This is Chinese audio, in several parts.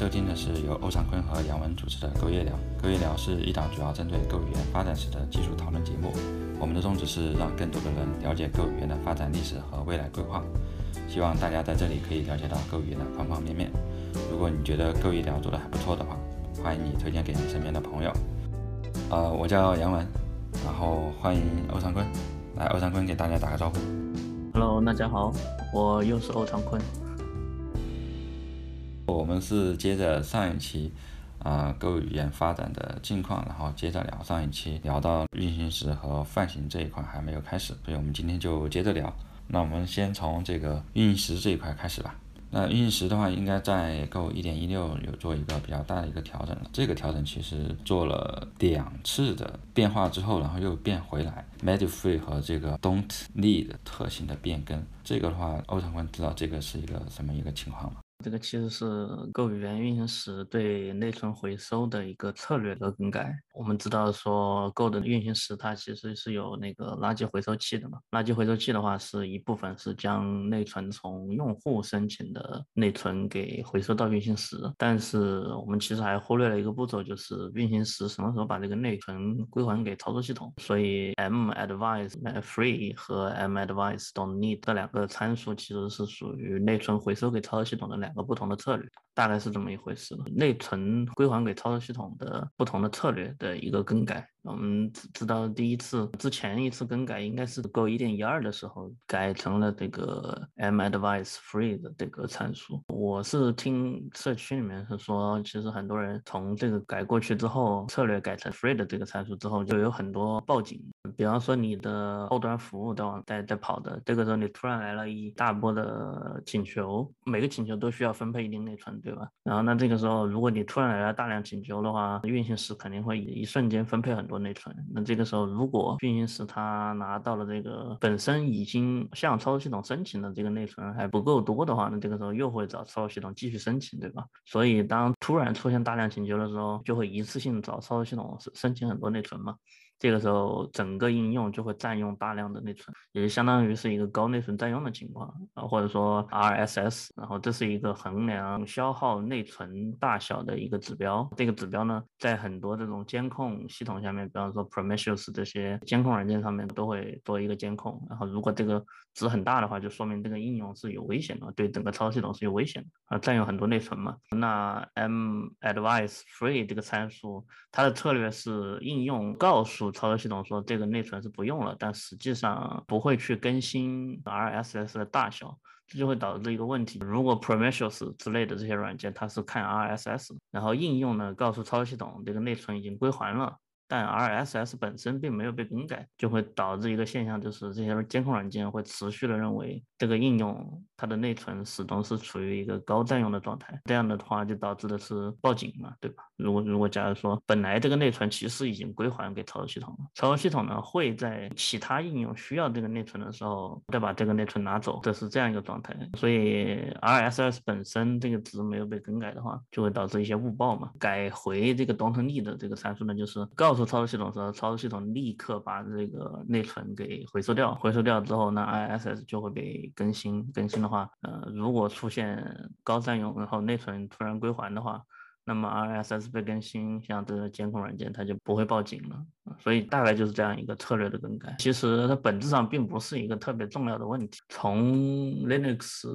收听的是由欧长坤和杨文主持的《狗夜聊》。《狗夜聊》是一档主要针对狗语言发展史的技术讨论节目。我们的宗旨是让更多的人了解狗语言的发展历史和未来规划。希望大家在这里可以了解到狗语言的方方面面。如果你觉得《狗夜聊》做的还不错的话，欢迎你推荐给你身边的朋友。呃，我叫杨文，然后欢迎欧长坤。来，欧长坤给大家打个招呼。Hello，大家好，我又是欧长坤。我们是接着上一期啊、Go 语言发展的近况，然后接着聊。上一期聊到运行时和泛型这一块还没有开始，所以我们今天就接着聊。那我们先从这个运行时这一块开始吧。那运行时的话，应该在 Go 1.16有做一个比较大的一个调整了。这个调整其实做了两次的变化之后，然后又变回来。m e d i f r e e 和这个 Don't Need 特性的变更，这个的话，欧长坤知道这个是一个什么一个情况吗？这个其实是 Go 语言运行时对内存回收的一个策略的更改。我们知道说 Go 的运行时它其实是有那个垃圾回收器的嘛，垃圾回收器的话是一部分是将内存从用户申请的内存给回收到运行时，但是我们其实还忽略了一个步骤，就是运行时什么时候把这个内存归还给操作系统。所以 m advise free 和 m advise don't need 这两个参数其实是属于内存回收给操作系统的两个不同的策略，大概是这么一回事。内存归还给操作系统的不同的策略的一个更改。我们知知道第一次之前一次更改应该是 Go 1.12的时候改成了这个 m advice free 的这个参数。我是听社区里面是说，其实很多人从这个改过去之后，策略改成 free 的这个参数之后，就有很多报警。比方说你的后端服务在往在在跑的，这个时候你突然来了一大波的请求，每个请求都需要分配一定内存，对吧？然后那这个时候，如果你突然来了大量请求的话，运行时肯定会一瞬间分配很多内存。那这个时候，如果运行时它拿到了这个本身已经向操作系统申请的这个内存还不够多的话，那这个时候又会找操作系统继续申请，对吧？所以当突然出现大量请求的时候，就会一次性找操作系统申请很多内存嘛。这个时候，整个应用就会占用大量的内存，也就相当于是一个高内存占用的情况啊，或者说 RSS，然后这是一个衡量消耗内存大小的一个指标。这个指标呢，在很多这种监控系统下面，比方说 Prometheus 这些监控软件上面都会做一个监控。然后如果这个值很大的话，就说明这个应用是有危险的，对整个操作系统是有危险的啊，占用很多内存嘛。那 m advice free 这个参数，它的策略是应用告诉操作系统说这个内存是不用了，但实际上不会去更新 RSS 的大小，这就会导致一个问题。如果 Prometheus 之类的这些软件它是看 RSS，然后应用呢告诉操作系统这个内存已经归还了。但 RSS 本身并没有被更改，就会导致一个现象，就是这些监控软件会持续的认为这个应用它的内存始终是处于一个高占用的状态。这样的话就导致的是报警嘛，对吧？如果如果假如说本来这个内存其实已经归还给操作系统了，操作系统呢会在其他应用需要这个内存的时候再把这个内存拿走，这是这样一个状态。所以 RSS 本身这个值没有被更改的话，就会导致一些误报嘛。改回这个 don't need 的这个参数呢，就是告诉操作系统说，操作系统立刻把这个内存给回收掉，回收掉之后那，ISS 就会被更新。更新的话，呃，如果出现高占用，然后内存突然归还的话，那么 RSS 被更新，像这个监控软件它就不会报警了。所以大概就是这样一个策略的更改。其实它本质上并不是一个特别重要的问题。从 Linux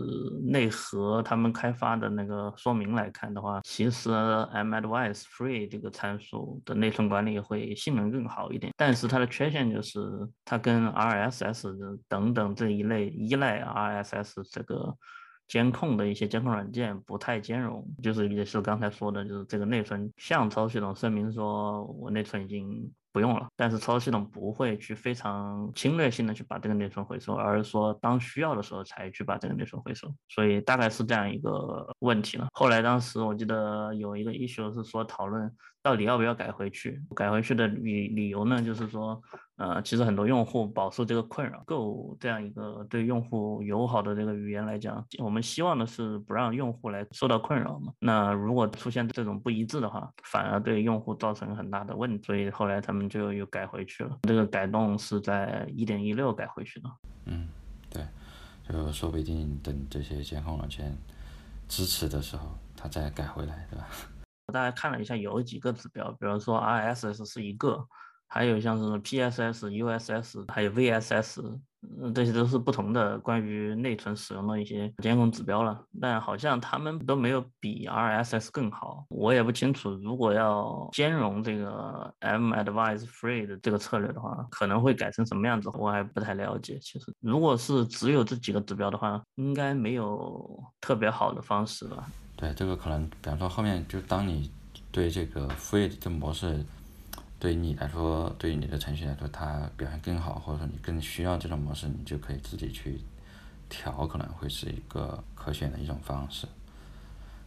内核他们开发的那个说明来看的话，其实 m advice free 这个参数的内存管理会性能更好一点。但是它的缺陷就是它跟 RSS 等等这一类依赖 RSS 这个。监控的一些监控软件不太兼容，就是也是刚才说的，就是这个内存向操作系统声明说我内存已经不用了，但是操作系统不会去非常侵略性的去把这个内存回收，而是说当需要的时候才去把这个内存回收，所以大概是这样一个问题了。后来当时我记得有一个 issue 是说讨论到底要不要改回去，改回去的理理由呢，就是说。呃，其实很多用户饱受这个困扰。Go 这样一个对用户友好的这个语言来讲，我们希望的是不让用户来受到困扰嘛。那如果出现这种不一致的话，反而对用户造成很大的问题。所以后来他们就又改回去了。这个改动是在一点一六改回去的。嗯，对，就说不定等这些监控软件支持的时候，它它再改回来，对吧？我大概看了一下，有几个指标，比如说 RSS 是一个，还有像是 PSS、USS，还有 VSS。嗯，这些都是不同的关于内存使用的一些监控指标了，但好像他们都没有比 RSS 更好。我也不清楚，如果要兼容这个 M Advise Free 的这个策略的话，可能会改成什么样子，我还不太了解。其实，如果是只有这几个指标的话，应该没有特别好的方式吧？对，这个可能，比方说后面就当你对这个 Free 的模式。对你来说，对于你的程序来说，它表现更好，或者说你更需要这种模式，你就可以自己去调，可能会是一个可选的一种方式。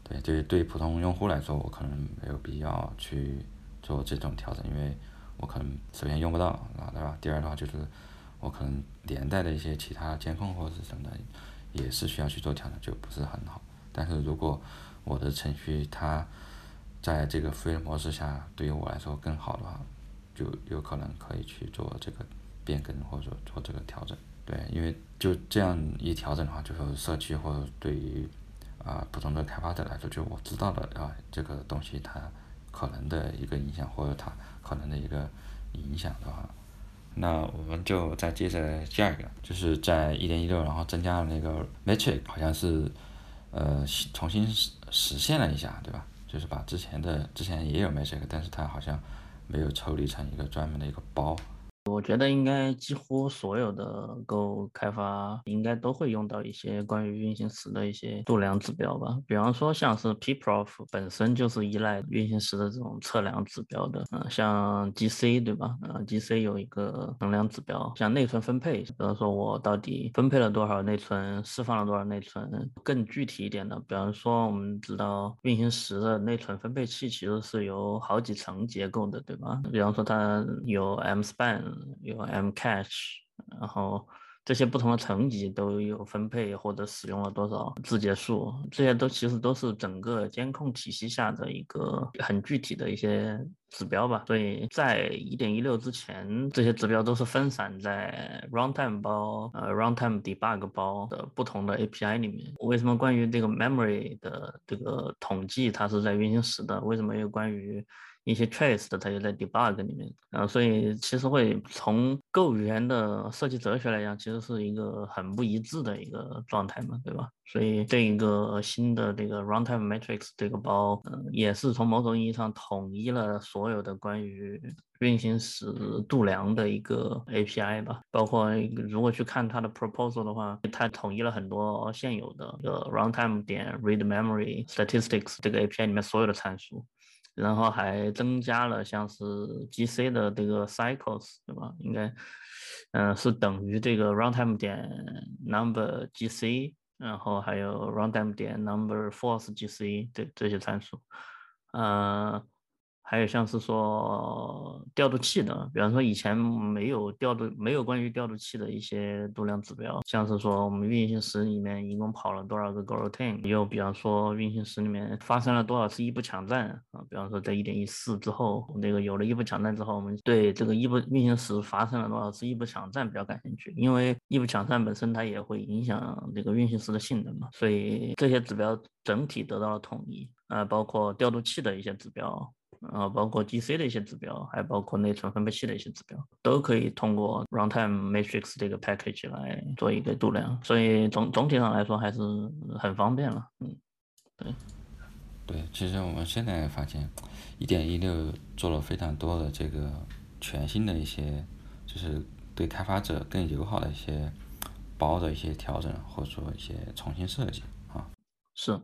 对，对，对普通用户来说，我可能没有必要去做这种调整，因为我可能首先用不到，啊，对吧？第二的话就是我可能连带的一些其他监控或者是什么的，也是需要去做调整，就不是很好。但是如果我的程序它在这个 free 模式下，对于我来说更好的话，就有可能可以去做这个变更或者做这个调整。对，因为就这样一调整的话，就是社区或者对于啊普通的开发者来说，就我知道的啊这个东西它可能的一个影响或者它可能的一个影响的话，那我们就再接着下一个，就是在一点一六，然后增加了那个 metric，好像是呃重新实实现了一下，对吧？就是把之前的之前也有 Magic，但是他好像没有抽离成一个专门的一个包。我觉得应该几乎所有的 Go 开发应该都会用到一些关于运行时的一些度量指标吧。比方说像是 pprof 本身就是依赖运行时的这种测量指标的，嗯，像 GC 对吧？嗯，GC 有一个衡量指标，像内存分配，比方说我到底分配了多少内存，释放了多少内存。更具体一点的，比方说我们知道运行时的内存分配器其实是由好几层结构的，对吧？比方说它有 mspan。有 M cache，然后这些不同的层级都有分配或者使用了多少字节数，这些都其实都是整个监控体系下的一个很具体的一些指标吧。所以在一点一六之前，这些指标都是分散在 runtime 包、呃 runtime debug 包的不同的 API 里面。为什么关于这个 memory 的这个统计它是在运行时的？为什么又关于一些 trace 的，它就在 debug 里面，啊，所以其实会从 Go 语言的设计哲学来讲，其实是一个很不一致的一个状态嘛，对吧？所以这一个新的这个 runtime matrix 这个包，嗯，也是从某种意义上统一了所有的关于运行时度量的一个 API 吧。包括如果去看它的 proposal 的话，它统一了很多现有的这个 runtime 点 read memory statistics 这个 API 里面所有的参数。然后还增加了像是 GC 的这个 cycles，对吧？应该，嗯，是等于这个 runtime 点 number GC，然后还有 random 点 number force GC 这这些参数，啊。还有像是说调度器的，比方说以前没有调度，没有关于调度器的一些度量指标，像是说我们运行时里面一共跑了多少个 goroutine，又比方说运行时里面发生了多少次异步抢占啊，比方说在一点一四之后，那个有了异步抢占之后，我们对这个异步运行时发生了多少次异步抢占比较感兴趣，因为异步抢占本身它也会影响这个运行时的性能嘛，所以这些指标整体得到了统一，啊，包括调度器的一些指标。然后包括 GC 的一些指标，还包括内存分配器的一些指标，都可以通过 Runtime Matrix 这个 package 来做一个度量，所以总总体上来说还是很方便了。嗯，对，对，其实我们现在发现，一点一六做了非常多的这个全新的一些，就是对开发者更友好的一些包的一些调整，或者说一些重新设计啊。是。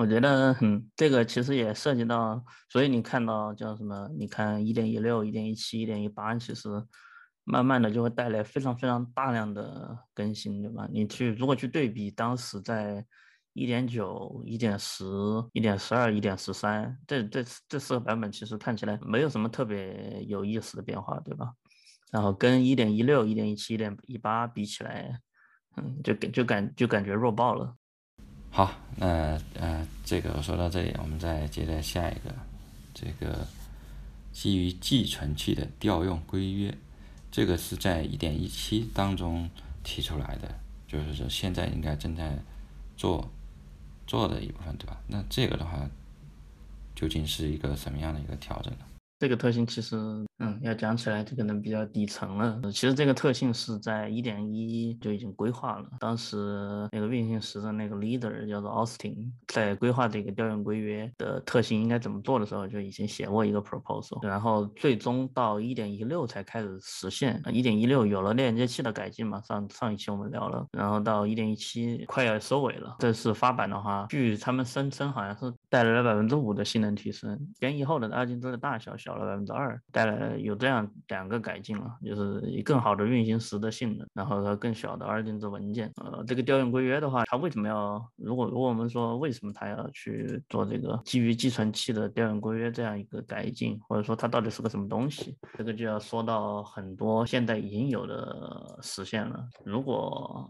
我觉得，嗯，这个其实也涉及到，所以你看到叫什么？你看一点一六、一点一七、一点一八，其实慢慢的就会带来非常非常大量的更新，对吧？你去如果去对比当时在一点九、一点十、一点十二、一点十三，这这这四个版本其实看起来没有什么特别有意思的变化，对吧？然后跟一点一六、一点一七、一点一八比起来，嗯，就感就感就感觉弱爆了。好，那呃，这个说到这里，我们再接着下一个，这个基于寄存器的调用规约，这个是在一点一七当中提出来的，就是说现在应该正在做做的一部分，对吧？那这个的话，究竟是一个什么样的一个调整呢？这个特性其实，嗯，要讲起来，就可能比较底层了。其实这个特性是在一点一就已经规划了。当时那个运行时的那个 leader 叫做 Austin，在规划这个调用规约的特性应该怎么做的时候，就已经写过一个 proposal。然后最终到一点一六才开始实现。一点一六有了链接器的改进嘛？上上一期我们聊了。然后到一点一七快要收尾了。这次发版的话，据他们声称，好像是带来了百分之五的性能提升，编译后的二进制的大小小。少了百分之二，带来有这样两个改进了，就是以更好的运行时的性能，然后和更小的二进制文件。呃，这个调用规约的话，它为什么要？如果如果我们说为什么它要去做这个基于寄存器的调用规约这样一个改进，或者说它到底是个什么东西？这个就要说到很多现在已经有的实现了。如果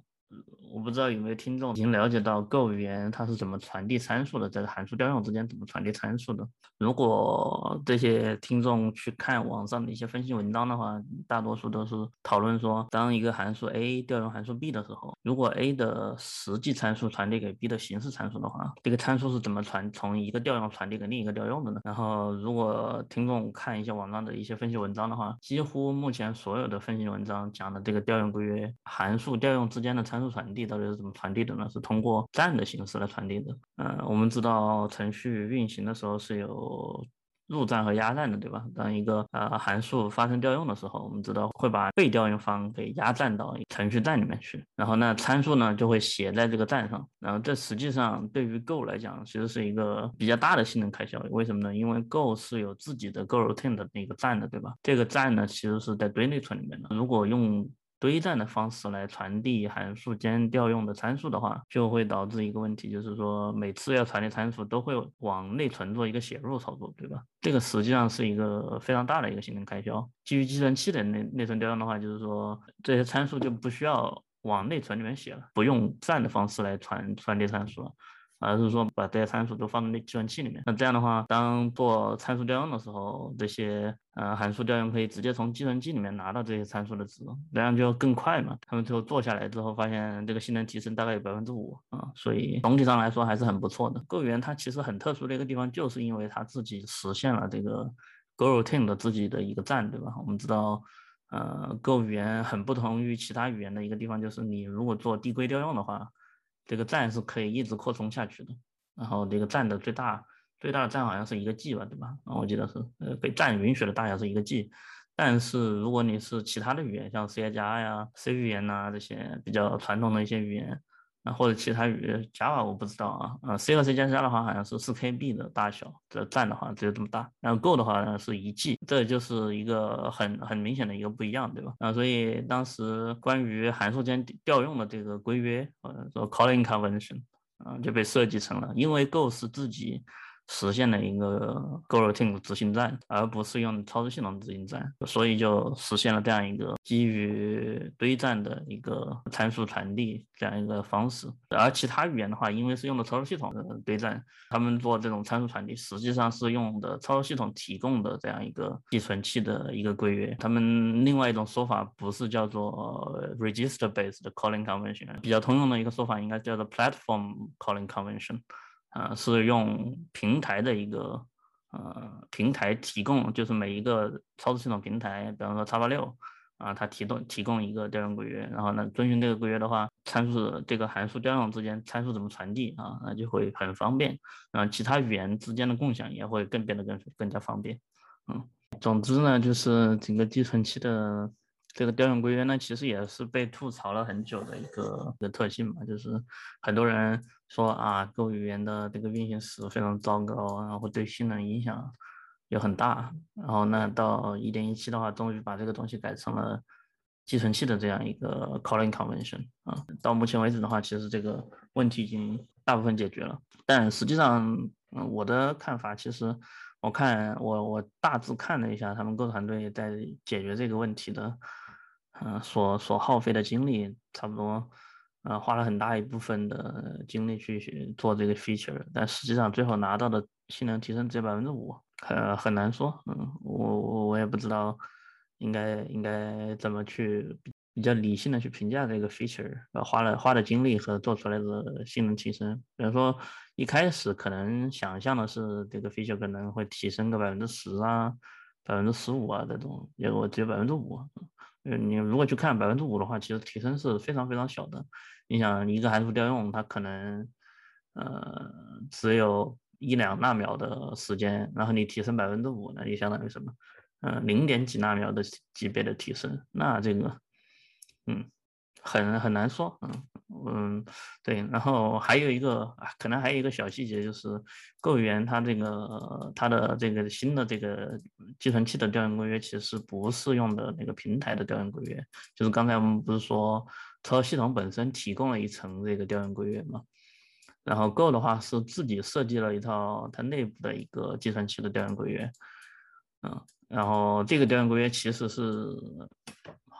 我不知道有没有听众已经了解到 Go 语言它是怎么传递参数的，在函数调用之间怎么传递参数的。如果这些听众去看网上的一些分析文章的话，大多数都是讨论说，当一个函数 A 调用函数 B 的时候，如果 A 的实际参数传递给 B 的形式参数的话，这个参数是怎么传从一个调用传递给另一个调用的呢？然后，如果听众看一些网上的一些分析文章的话，几乎目前所有的分析文章讲的这个调用规约函数调用之间的参数传递到底是怎么传递的呢？是通过站的形式来传递的。嗯，我们知道程序运行的时候是有入站和压站的，对吧？当一个呃函数发生调用的时候，我们知道会把被调用方给压站到程序站里面去，然后那参数呢就会写在这个站上。然后这实际上对于 Go 来讲，其实是一个比较大的性能开销。为什么呢？因为 Go 是有自己的 Go routine 的那个站的，对吧？这个站呢其实是在堆内存里面的。如果用堆栈的方式来传递函数间调用的参数的话，就会导致一个问题，就是说每次要传递参数都会往内存做一个写入操作，对吧？这个实际上是一个非常大的一个性能开销。基于计算器的内内存调用的话，就是说这些参数就不需要往内存里面写了，不用栈的方式来传传递参数了。而是说把这些参数都放在那计算器里面，那这样的话，当做参数调用的时候，这些呃函数调用可以直接从计算机里面拿到这些参数的值，这样就更快嘛。他们最后做下来之后，发现这个性能提升大概有百分之五啊，所以总体上来说还是很不错的。Go 语言它其实很特殊的一个地方，就是因为它自己实现了这个 Go routine 的自己的一个站，对吧？我们知道，呃，Go 语言很不同于其他语言的一个地方，就是你如果做递归调用的话。这个站是可以一直扩充下去的，然后这个站的最大最大的站好像是一个 G 吧，对吧？啊，我记得是，呃，被站允许的大小是一个 G，但是如果你是其他的语言，像 C 加呀、C 语言呐这些比较传统的一些语言。啊或者其他语 Java 我不知道啊，呃，C 和 C 加加的话好像是四 KB 的大小，这占的话只有这么大，然后 Go 的话呢是一 G，这就是一个很很明显的一个不一样，对吧？啊，所以当时关于函数间调用的这个规约，或者说 Calling Convention，啊，就被设计成了，因为 Go 是自己。实现了一个 Goroutine 执行站，而不是用操作系统执行站，所以就实现了这样一个基于堆栈的一个参数传递这样一个方式。而其他语言的话，因为是用的操作系统的堆栈，他们做这种参数传递，实际上是用的操作系统提供的这样一个寄存器的一个规约。他们另外一种说法不是叫做 Register-based Calling Convention，比较通用的一个说法应该叫做 Platform Calling Convention。呃，是用平台的一个呃平台提供，就是每一个操作系统平台，比方说叉八六啊，它提供提供一个调用规约，然后呢，遵循这个规约的话，参数这个函数调用之间参数怎么传递啊，那就会很方便，然后其他语言之间的共享也会更变得更更加方便。嗯，总之呢，就是整个寄存器的。这个调用规约呢，其实也是被吐槽了很久的一个的特性嘛，就是很多人说啊，Go 语言的这个运行时非常糟糕，然后对性能影响也很大。然后呢，到一点一七的话，终于把这个东西改成了寄存器的这样一个 calling convention 啊。到目前为止的话，其实这个问题已经大部分解决了。但实际上，嗯，我的看法其实，我看我我大致看了一下他们 Go 团队在解决这个问题的。嗯，所所耗费的精力差不多，呃，花了很大一部分的精力去做这个 feature，但实际上最后拿到的性能提升只有百分之五，呃，很难说。嗯，我我我也不知道应该应该怎么去。比较理性的去评价这个 feature，呃，花了花的精力和做出来的性能提升。比如说一开始可能想象的是这个 feature 可能会提升个百分之十啊，百分之十五啊这种，结果只有百分之五。嗯，你如果去看百分之五的话，其实提升是非常非常小的。你想一个函数调用，它可能呃只有一两纳秒的时间，然后你提升百分之五，那就相当于什么？嗯，零点几纳秒的级别的提升，那这个。嗯，很很难说，嗯嗯，对，然后还有一个，可能还有一个小细节就是，Go 语言它这个它的这个新的这个计算器的调用规约其实不是用的那个平台的调用规约，就是刚才我们不是说操作系统本身提供了一层这个调用规约吗？然后 Go 的话是自己设计了一套它内部的一个计算器的调用规约，嗯，然后这个调用规约其实是。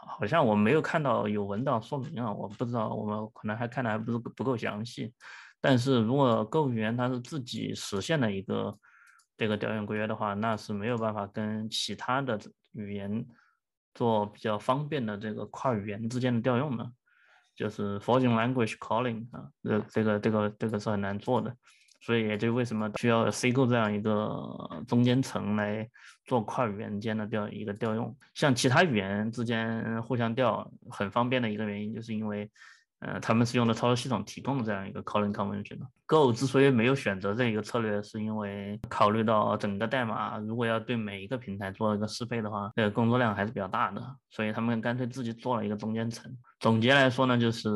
好像我没有看到有文档说明啊，我不知道，我们可能还看的还不是不够详细。但是如果 Go 语言它是自己实现的一个这个调用规约的话，那是没有办法跟其他的语言做比较方便的这个跨语言之间的调用的，就是 Foreign Language Calling 啊，这这个这个这个是很难做的。所以也就为什么需要 C 构这样一个中间层来做跨语言间的调一个调用，像其他语言之间互相调很方便的一个原因，就是因为，呃，他们是用的操作系统提供的这样一个 calling convention 的。Go 之所以没有选择这一个策略，是因为考虑到整个代码如果要对每一个平台做一个适配的话，这个工作量还是比较大的，所以他们干脆自己做了一个中间层。总结来说呢，就是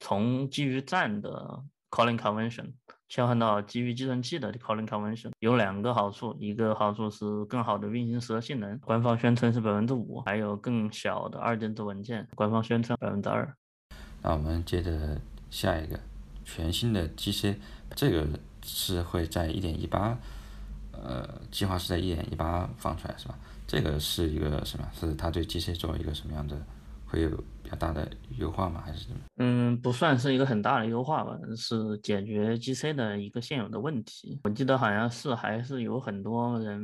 从基于站的 calling convention。切换到基于计算器的 calling convention 有两个好处，一个好处是更好的运行时的性能，官方宣称是百分之五，还有更小的二进制文件，官方宣称百分之二。那我们接着下一个，全新的 GC，这个是会在一点一八，呃，计划是在一点一八放出来是吧？这个是一个什么？是它对 GC 做一个什么样的？会有比较大的优化吗？还是怎么？嗯，不算是一个很大的优化吧，是解决 GC 的一个现有的问题。我记得好像是还是有很多人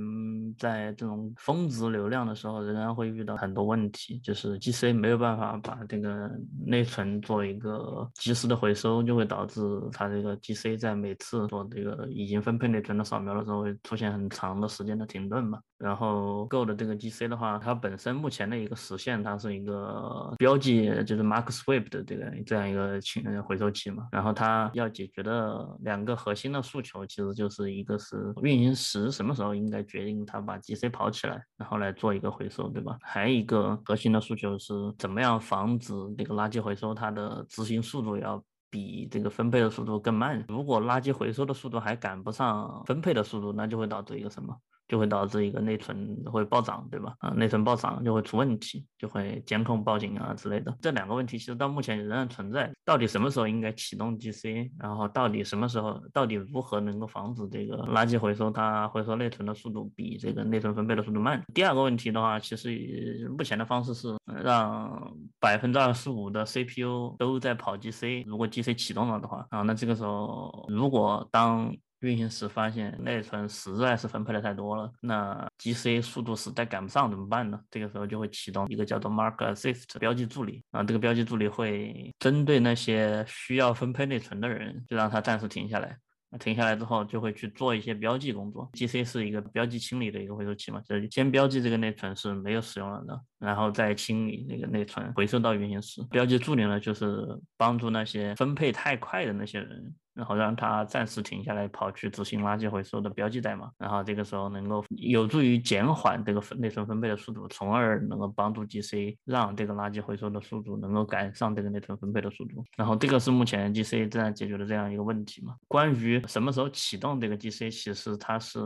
在这种峰值流量的时候，仍然会遇到很多问题，就是 GC 没有办法把这个内存做一个及时的回收，就会导致它这个 GC 在每次做这个已经分配内存的扫描的时候，会出现很长的时间的停顿嘛。然后 Go 的这个 GC 的话，它本身目前的一个实现，它是一个标记，就是 Mark Swift 的这个这样一个清回收器嘛。然后它要解决的两个核心的诉求，其实就是一个是运行时什么时候应该决定它把 GC 跑起来，然后来做一个回收，对吧？还有一个核心的诉求是怎么样防止这个垃圾回收它的执行速度要比这个分配的速度更慢。如果垃圾回收的速度还赶不上分配的速度，那就会导致一个什么？就会导致一个内存会暴涨，对吧？啊，内存暴涨就会出问题，就会监控报警啊之类的。这两个问题其实到目前仍然存在。到底什么时候应该启动 GC？然后到底什么时候，到底如何能够防止这个垃圾回收它回收内存的速度比这个内存分配的速度慢？第二个问题的话，其实目前的方式是让百分之二十五的 CPU 都在跑 GC。如果 GC 启动了的话，啊，那这个时候如果当运行时发现内存实在是分配的太多了，那 GC 速度实在赶不上怎么办呢？这个时候就会启动一个叫做 Mark Assist 标记助理啊，这个标记助理会针对那些需要分配内存的人，就让他暂时停下来。停下来之后，就会去做一些标记工作。GC 是一个标记清理的一个回收器嘛，就是先标记这个内存是没有使用了的，然后再清理那个内存，回收到运行时。标记助理呢，就是帮助那些分配太快的那些人。然后让它暂时停下来，跑去执行垃圾回收的标记代码，然后这个时候能够有助于减缓这个内存分配的速度，从而能够帮助 GC 让这个垃圾回收的速度能够赶上这个内存分配的速度。然后这个是目前 GC 正在解决的这样一个问题嘛？关于什么时候启动这个 GC，其实它是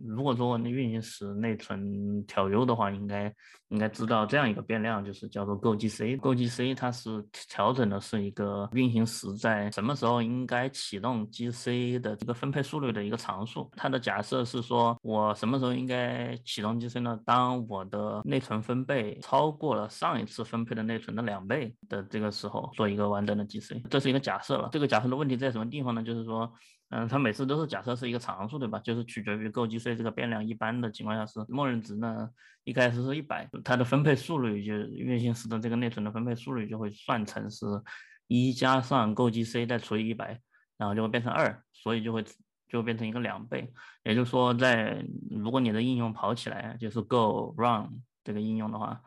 如果说你运行时内存调优的话，应该应该知道这样一个变量，就是叫做 Go GC。Go GC 它是调整的是一个运行时在什么时候应该启启动 GC 的这个分配速率的一个常数。它的假设是说我什么时候应该启动 GC 呢？当我的内存分配超过了上一次分配的内存的两倍的这个时候，做一个完整的 GC。这是一个假设了。这个假设的问题在什么地方呢？就是说。嗯，它每次都是假设是一个常数，对吧？就是取决于 Go GC 这个变量一般的情况下是默认值呢，一开始是一百，它的分配速率就运行时的这个内存的分配速率就会算成是一加上 Go GC 再除以一百，然后就会变成二，所以就会就变成一个两倍。也就是说，在如果你的应用跑起来，就是 Go Run 这个应用的话。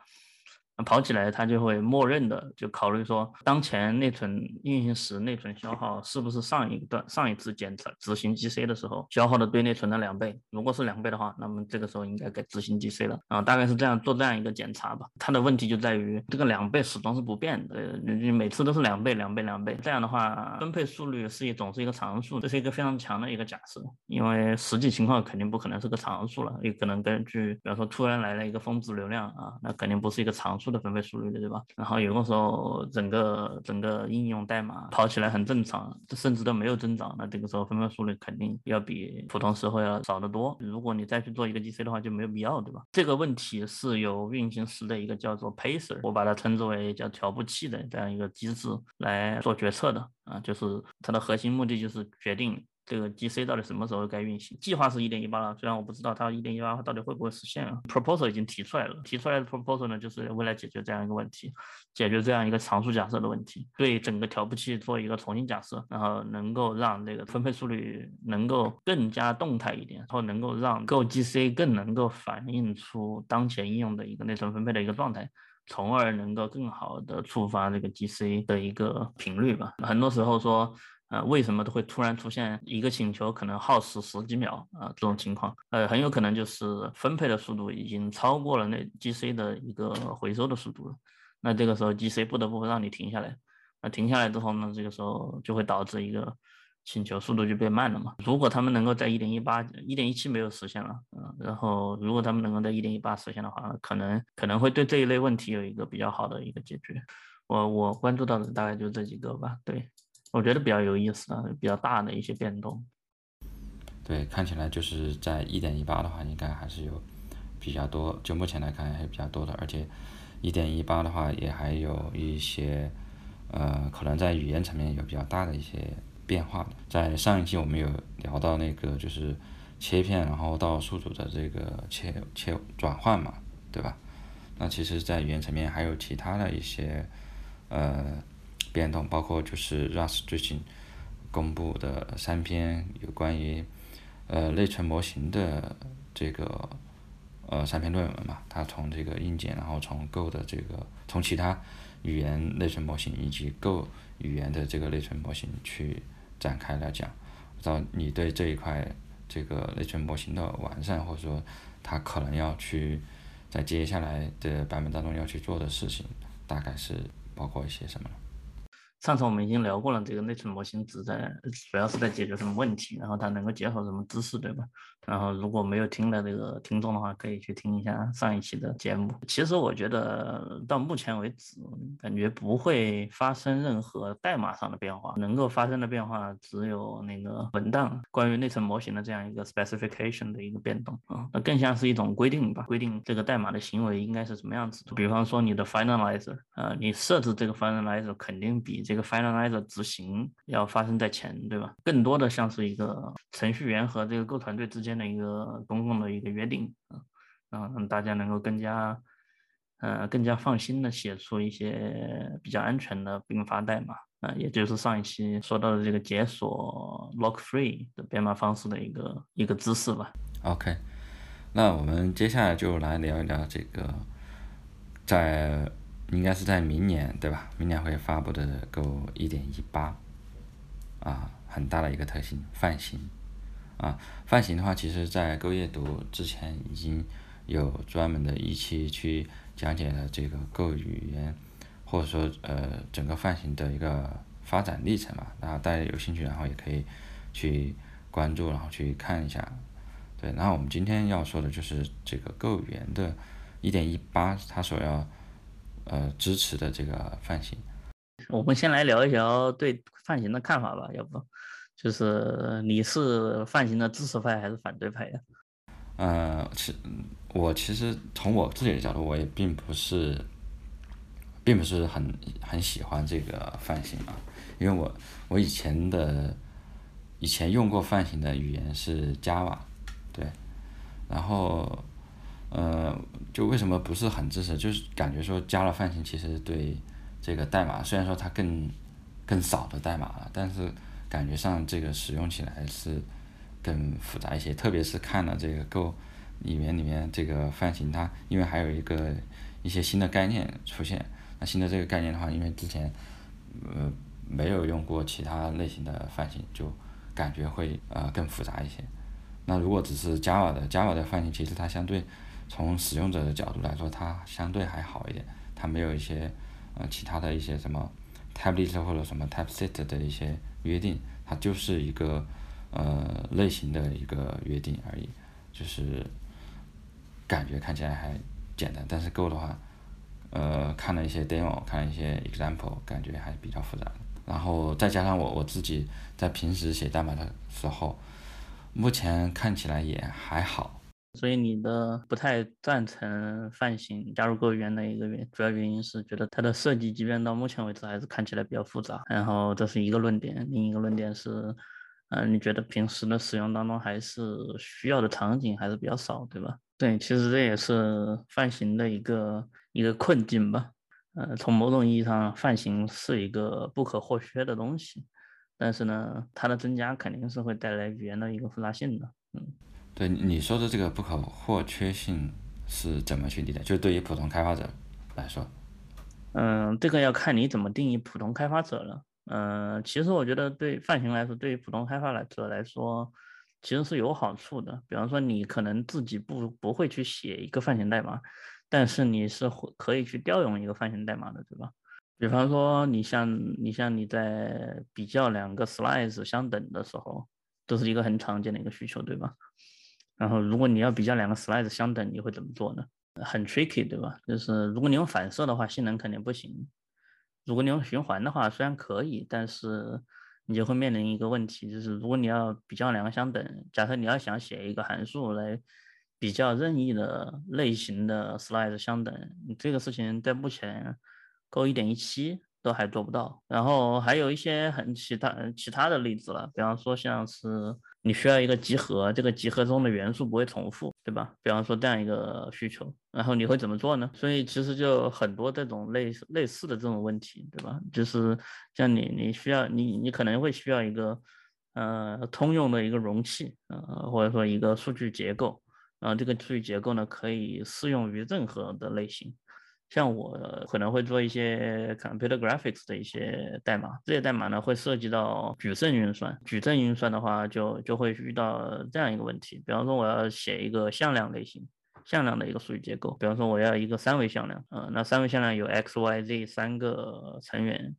跑起来，它就会默认的就考虑说，当前内存运行时内存消耗是不是上一段上一次检测执行 GC 的时候消耗的对内存的两倍？如果是两倍的话，那么这个时候应该该执行 GC 了啊，大概是这样做这样一个检查吧。它的问题就在于这个两倍始终是不变的，你每次都是两倍、两倍、两倍。这样的话，分配速率是一总是一个常数，这是一个非常强的一个假设，因为实际情况肯定不可能是个常数了，也可能根据比方说突然来了一个峰值流量啊，那肯定不是一个常数。的分配速率的，对吧？然后有的时候整个整个应用代码跑起来很正常，甚至都没有增长，那这个时候分配速率肯定要比普通时候要少得多。如果你再去做一个 GC 的话，就没有必要，对吧？这个问题是由运行时的一个叫做 pacer，我把它称之为叫调步器的这样一个机制来做决策的啊，就是它的核心目的就是决定。这个 GC 到底什么时候该运行？计划是一点一八了，虽然我不知道它一点一八到底会不会实现啊。Proposal 已经提出来了，提出来的 Proposal 呢，就是为了解决这样一个问题，解决这样一个常数假设的问题，对整个调布器做一个重新假设，然后能够让这个分配速率能够更加动态一点，然后能够让 Go GC 更能够反映出当前应用的一个内存分配的一个状态，从而能够更好的触发这个 GC 的一个频率吧。很多时候说。呃，为什么都会突然出现一个请求可能耗时十几秒啊？这种情况，呃，很有可能就是分配的速度已经超过了那 GC 的一个回收的速度了。那这个时候 GC 不得不让你停下来。那停下来之后呢，这个时候就会导致一个请求速度就变慢了嘛。如果他们能够在一点一八、一点一七没有实现了，嗯，然后如果他们能够在一点一八实现的话，可能可能会对这一类问题有一个比较好的一个解决。我我关注到的大概就这几个吧，对。我觉得比较有意思的、比较大的一些变动。对，看起来就是在一点一八的话，应该还是有比较多，就目前来看还是比较多的。而且一点一八的话，也还有一些呃，可能在语言层面有比较大的一些变化。在上一期我们有聊到那个就是切片，然后到数组的这个切切转换嘛，对吧？那其实，在语言层面还有其他的一些呃。变动包括就是 Rust 最近公布的三篇有关于呃内存模型的这个呃三篇论文嘛，它从这个硬件，然后从 Go 的这个从其他语言内存模型以及 Go 语言的这个内存模型去展开来讲，不知道你对这一块这个内存模型的完善，或者说它可能要去在接下来的版本当中要去做的事情，大概是包括一些什么？上次我们已经聊过了，这个内存模型只在主要是在解决什么问题，然后它能够结合什么知识，对吧？然后如果没有听的这个听众的话，可以去听一下上一期的节目。其实我觉得到目前为止，感觉不会发生任何代码上的变化，能够发生的变化只有那个文档关于内存模型的这样一个 specification 的一个变动啊，那更像是一种规定吧，规定这个代码的行为应该是什么样子。比方说你的 finalizer，呃，你设置这个 finalizer 肯定比这个 finalizer 执行要发生在前，对吧？更多的像是一个程序员和这个 Go 团队之间。的一个公共的一个约定啊，让大家能够更加呃更加放心的写出一些比较安全的并发代码啊，也就是上一期说到的这个解锁 lock free 的编码方式的一个一个姿势吧。OK，那我们接下来就来聊一聊这个在应该是在明年对吧？明年会发布的 Go 一点一八啊，很大的一个特性泛型。啊，泛型的话，其实在 Go 阅读之前已经有专门的一期去讲解了这个 Go 语言，或者说呃整个泛型的一个发展历程嘛。然后大家有兴趣，然后也可以去关注，然后去看一下。对，然后我们今天要说的就是这个 Go 语言的1.18，它所要呃支持的这个范型。我们先来聊一聊对范型的看法吧，要不？就是你是范型的支持派还是反对派呀？呃，其我其实从我自己的角度，我也并不是，并不是很很喜欢这个范型啊，因为我我以前的以前用过范型的语言是 Java，对，然后呃，就为什么不是很支持？就是感觉说加了泛型，其实对这个代码虽然说它更更少的代码了，但是感觉上这个使用起来是。更复杂一些，特别是看了这个 Go 里面里面这个泛型，它因为还有一个一些新的概念出现。那新的这个概念的话，因为之前呃没有用过其他类型的泛型，就感觉会呃更复杂一些。那如果只是 Java 的 Java 的泛型，其实它相对从使用者的角度来说，它相对还好一点，它没有一些呃其他的一些什么 Tablet 或者什么 Typeset 的一些约定，它就是一个。呃，类型的一个约定而已，就是感觉看起来还简单，但是 Go 的话，呃，看了一些 demo，看了一些 example，感觉还比较复杂。然后再加上我我自己在平时写代码的时候，目前看起来也还好。所以你的不太赞成泛型加入 Go 语言的一个原主要原因是觉得它的设计，即便到目前为止还是看起来比较复杂。然后这是一个论点，另一个论点是。嗯，你觉得平时的使用当中还是需要的场景还是比较少，对吧？对，其实这也是泛型的一个一个困境吧。呃，从某种意义上，泛型是一个不可或缺的东西，但是呢，它的增加肯定是会带来语言的一个复杂性的。嗯，对，你说的这个不可或缺性是怎么去理解？就对于普通开发者来说，嗯，这个要看你怎么定义普通开发者了。嗯，其实我觉得对泛型来说，对于普通开发者来说，其实是有好处的。比方说，你可能自己不不会去写一个泛型代码，但是你是会可以去调用一个泛型代码的，对吧？比方说，你像你像你在比较两个 slice 相等的时候，都是一个很常见的一个需求，对吧？然后，如果你要比较两个 slice 相等，你会怎么做呢？很 tricky，对吧？就是如果你用反射的话，性能肯定不行。如果你用循环的话，虽然可以，但是你就会面临一个问题，就是如果你要比较两个相等，假设你要想写一个函数来比较任意的类型的 slice 相等，你这个事情在目前 Go 一点一七。都还做不到，然后还有一些很其他其他的例子了，比方说像是你需要一个集合，这个集合中的元素不会重复，对吧？比方说这样一个需求，然后你会怎么做呢？所以其实就很多这种类似类似的这种问题，对吧？就是像你你需要你你可能会需要一个呃通用的一个容器，呃或者说一个数据结构，然后这个数据结构呢可以适用于任何的类型。像我可能会做一些 computer graphics 的一些代码，这些代码呢会涉及到矩阵运算。矩阵运算的话，就就会遇到这样一个问题，比方说我要写一个向量类型，向量的一个数据结构，比方说我要一个三维向量，呃，那三维向量有 x、y、z 三个成员。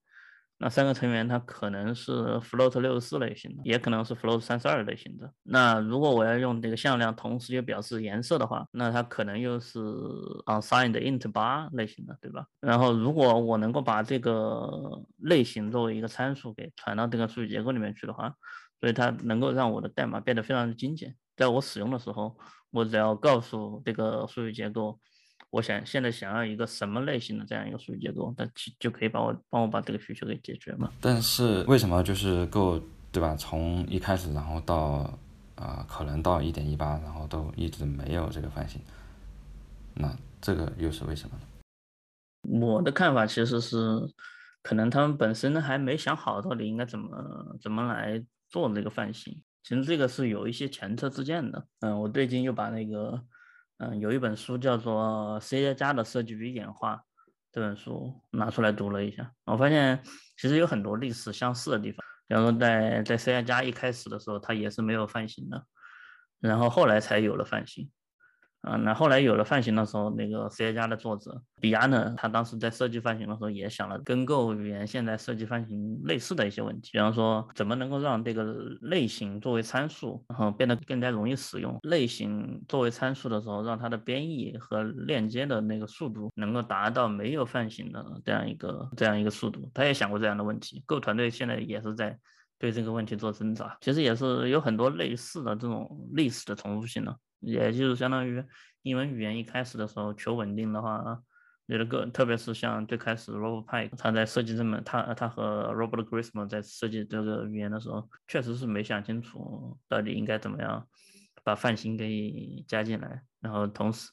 那三个成员，它可能是 float 六十四类型的，也可能是 float 三十二类型的。那如果我要用这个向量同时又表示颜色的话，那它可能又是 unsigned int 八类型的，对吧？然后如果我能够把这个类型作为一个参数给传到这个数据结构里面去的话，所以它能够让我的代码变得非常的精简。在我使用的时候，我只要告诉这个数据结构。我想现在想要一个什么类型的这样一个数据结构，那就就可以帮我帮我把这个需求给解决嘛。但是为什么就是够对吧？从一开始然后到啊可能到一点一八，然后都一直没有这个泛型，那这个又是为什么呢？我的看法其实是，可能他们本身还没想好到底应该怎么怎么来做这个泛型。其实这个是有一些前车之鉴的。嗯，我最近又把那个。嗯，有一本书叫做《C 加加的设计与演化》，这本书拿出来读了一下，我发现其实有很多历史相似的地方。比方说，在在 C 加加一开始的时候，它也是没有泛型的，然后后来才有了泛型。啊，那后来有了泛型的时候，那个 C 加加的作者比亚呢，他当时在设计泛型的时候，也想了跟 Go 语言现在设计泛型类似的一些问题，比方说怎么能够让这个类型作为参数，然后变得更加容易使用。类型作为参数的时候，让它的编译和链接的那个速度能够达到没有泛型的这样一个这样一个速度。他也想过这样的问题，Go 团队现在也是在对这个问题做挣扎。其实也是有很多类似的这种历史的重复性的，也就是相当于英文语言一开始的时候求稳定的话，有的个特别是像最开始 Robert Pike 他在设计这么他他和 Robert Grisman 在设计这个语言的时候，确实是没想清楚到底应该怎么样把泛型给加进来，然后同时。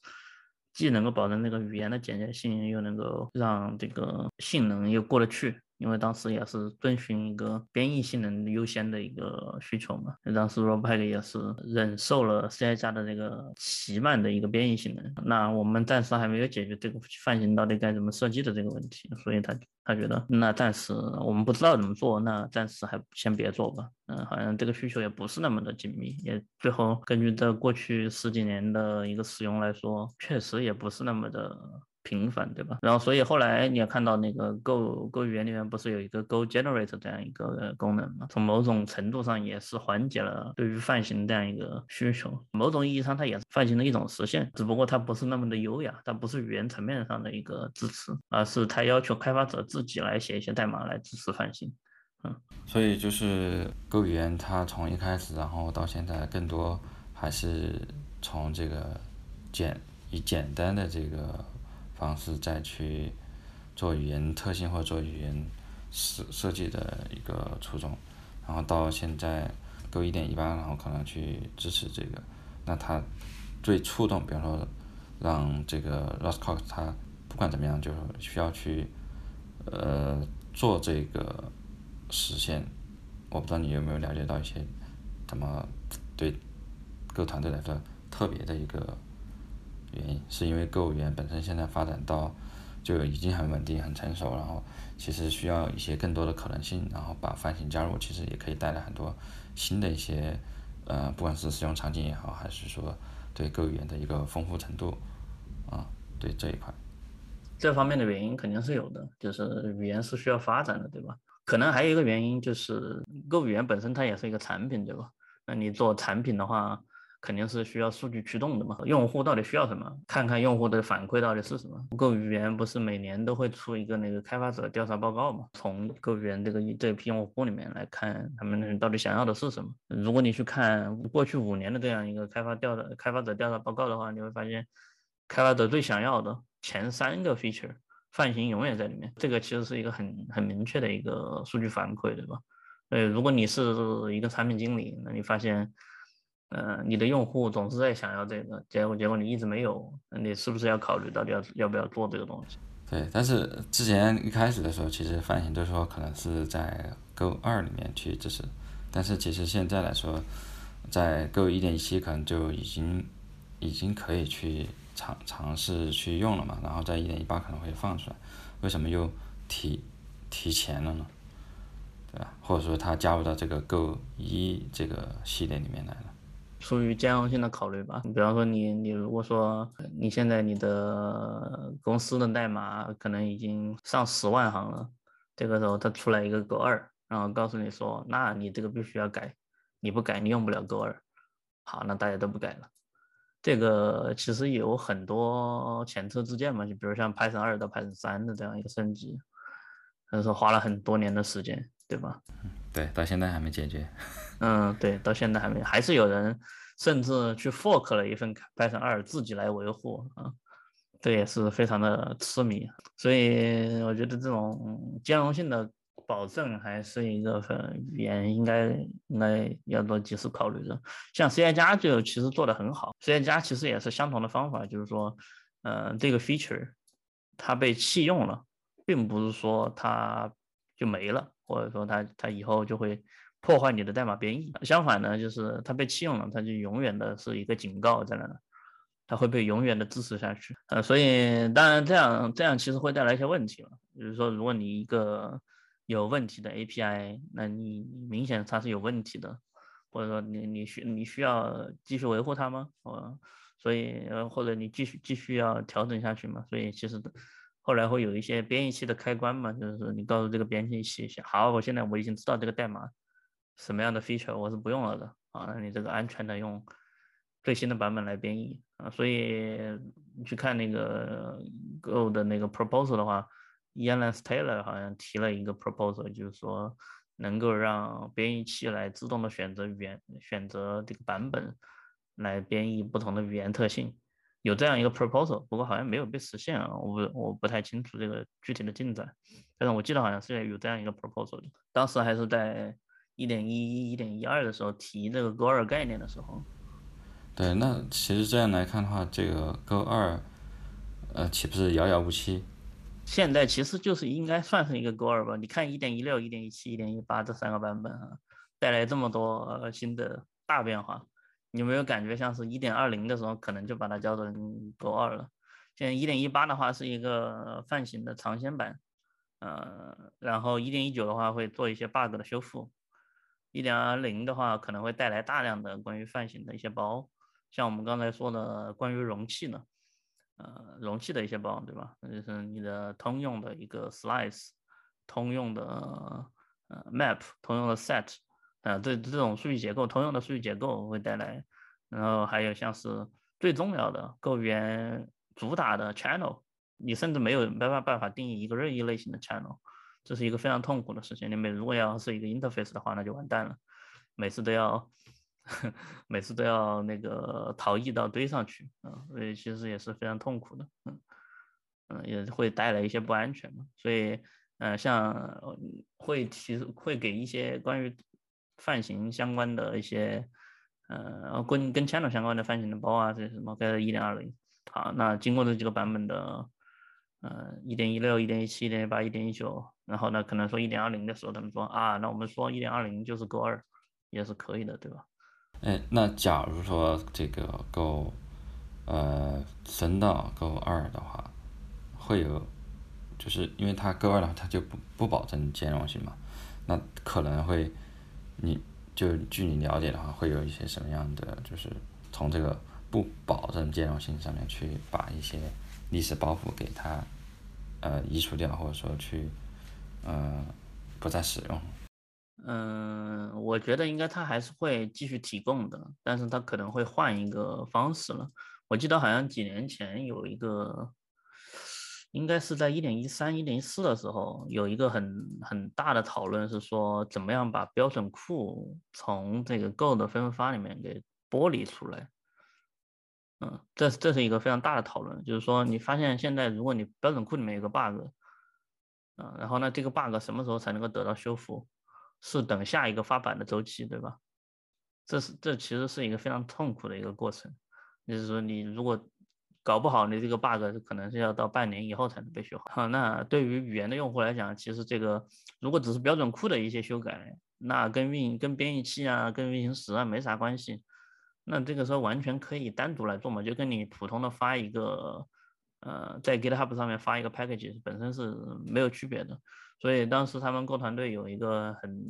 既能够保证那个语言的简洁性，又能够让这个性能又过得去。因为当时也是遵循一个编译性能优先的一个需求嘛，那当时 Robpack 也是忍受了 C I 加的这个奇慢的一个编译性能。那我们暂时还没有解决这个泛型到底该怎么设计的这个问题，所以他他觉得那暂时我们不知道怎么做，那暂时还先别做吧。嗯，好像这个需求也不是那么的紧密，也最后根据这过去十几年的一个使用来说，确实也不是那么的。频繁对吧？然后所以后来你也看到那个 Go Go 语言里面不是有一个 Go Generate 这样一个功能吗？从某种程度上也是缓解了对于泛型这样一个需求。某种意义上它也是泛型的一种实现，只不过它不是那么的优雅，它不是语言层面上的一个支持，而是它要求开发者自己来写一些代码来支持泛型。嗯，所以就是 Go 语言它从一开始然后到现在更多还是从这个简以简单的这个。方式再去做语言特性或者做语言设设计的一个初衷，然后到现在 Go 一点一八，然后可能去支持这个，那它最触动，比方说让这个 Roscoe 它不管怎么样，就是需要去呃做这个实现。我不知道你有没有了解到一些怎么对 Go 团队来说特别的一个。原因是因为购物语言本身现在发展到就已经很稳定、很成熟，然后其实需要一些更多的可能性，然后把泛型加入，其实也可以带来很多新的一些呃，不管是使用场景也好，还是说对购物语言的一个丰富程度啊，对这一块，这方面的原因肯定是有的，就是语言是需要发展的，对吧？可能还有一个原因就是购物语言本身它也是一个产品，对吧？那你做产品的话。肯定是需要数据驱动的嘛，用户到底需要什么？看看用户的反馈到底是什么。Go 语言不是每年都会出一个那个开发者调查报告嘛？从 Go 语言这个这批用户里面来看，他们到底想要的是什么？如果你去看过去五年的这样一个开发调的开发者调查报告的话，你会发现，开发者最想要的前三个 feature 泛型永远在里面。这个其实是一个很很明确的一个数据反馈，对吧？呃，如果你是一个产品经理，那你发现。嗯，你的用户总是在想要这个，结果结果你一直没有，你是不是要考虑到底要要不要做这个东西？对，但是之前一开始的时候，其实泛型都说可能是在 Go 二里面去支持，但是其实现在来说，在 Go 一点七可能就已经已经可以去尝尝试去用了嘛，然后在一点一八可能会放出来，为什么又提提前了呢？对吧？或者说它加入到这个 Go 一这个系列里面来了？出于兼容性的考虑吧，你比方说你你如果说你现在你的公司的代码可能已经上十万行了，这个时候它出来一个 Go 二，然后告诉你说，那你这个必须要改，你不改你用不了 Go 二，好，那大家都不改了。这个其实有很多前车之鉴嘛，就比如像 Python 二到 Python 三的这样一个升级，但是花了很多年的时间，对吧？对，到现在还没解决。嗯，对，到现在还没，还是有人甚至去 fork 了一份 Python 二自己来维护啊，这也是非常的痴迷。所以我觉得这种兼容性的保证还是一个语言应该应该要做及时考虑的。像 C I 加就其实做的很好，C I 加其实也是相同的方法，就是说，嗯，这个 feature 它被弃用了，并不是说它就没了。或者说它它以后就会破坏你的代码编译，相反呢，就是它被弃用了，它就永远的是一个警告在那呢，它会被永远的支持下去。呃，所以当然这样这样其实会带来一些问题了，比如说如果你一个有问题的 API，那你明显它是有问题的，或者说你你需你需要继续维护它吗？呃，所以呃或者你继续继续要调整下去嘛？所以其实。后来会有一些编译器的开关嘛，就是你告诉这个编译器，好，我现在我已经知道这个代码什么样的 feature 我是不用了的啊，那你这个安全的用最新的版本来编译啊，所以你去看那个 Go 的那个 proposal 的话，Ian Taylor 好像提了一个 proposal，就是说能够让编译器来自动的选择语言、选择这个版本来编译不同的语言特性。有这样一个 proposal，不过好像没有被实现啊，我不我不太清楚这个具体的进展，但是我记得好像是有这样一个 proposal 的，当时还是在一点一一、一点一二的时候提这个 Go 二概念的时候。对，那其实这样来看的话，这个 Go 二，呃，岂不是遥遥无期？现在其实就是应该算是一个 Go 二吧？你看一点一六、一点一七、一点一八这三个版本啊，带来这么多新的大变化。你有没有感觉像是一点二零的时候，可能就把它叫做 Go 二了？现在一点一八的话是一个泛型的尝鲜版，呃，然后一点一九的话会做一些 bug 的修复，一点二零的话可能会带来大量的关于泛型的一些包，像我们刚才说的关于容器呢，呃，容器的一些包，对吧？那就是你的通用的一个 slice，通用的呃 map，通用的 set。啊，这这种数据结构通用的数据结构会带来，然后还有像是最重要的构言主打的 channel，你甚至没有没法办法定义一个任意类型的 channel，这是一个非常痛苦的事情。你每如果要是一个 interface 的话，那就完蛋了，每次都要 每次都要那个逃逸到堆上去啊，所以其实也是非常痛苦的，嗯嗯，也会带来一些不安全嘛。所以嗯，像会提会给一些关于泛型相关的一些，呃，跟跟 channel 相关的泛型的包啊，这些什么，该一点二零。好，那经过这几个版本的，呃，一点一六、一点一七、一点一八、一点一九，然后呢，可能说一点二零的时候，他们说啊，那我们说一点二零就是 Go 二，也是可以的，对吧？哎，那假如说这个 Go，呃，升到 Go 二的话，会有，就是因为它 Go 二的话，它就不不保证兼容性嘛，那可能会。你就据你了解的话，会有一些什么样的，就是从这个不保证兼容性上面去把一些历史包袱给它呃移除掉，或者说去呃不再使用。嗯，我觉得应该它还是会继续提供的，但是它可能会换一个方式了。我记得好像几年前有一个。应该是在一点一三、一点一四的时候，有一个很很大的讨论，是说怎么样把标准库从这个 Go 的分发里面给剥离出来。嗯，这这是一个非常大的讨论，就是说你发现现在如果你标准库里面有个 bug，啊，然后呢这个 bug 什么时候才能够得到修复？是等下一个发版的周期，对吧？这是这其实是一个非常痛苦的一个过程，就是说你如果搞不好你这个 bug 可能是要到半年以后才能被修好。那对于语言的用户来讲，其实这个如果只是标准库的一些修改，那跟运跟编译器啊、跟运行时啊没啥关系。那这个时候完全可以单独来做嘛，就跟你普通的发一个呃在 GitHub 上面发一个 package 本身是没有区别的。所以当时他们 Go 团队有一个很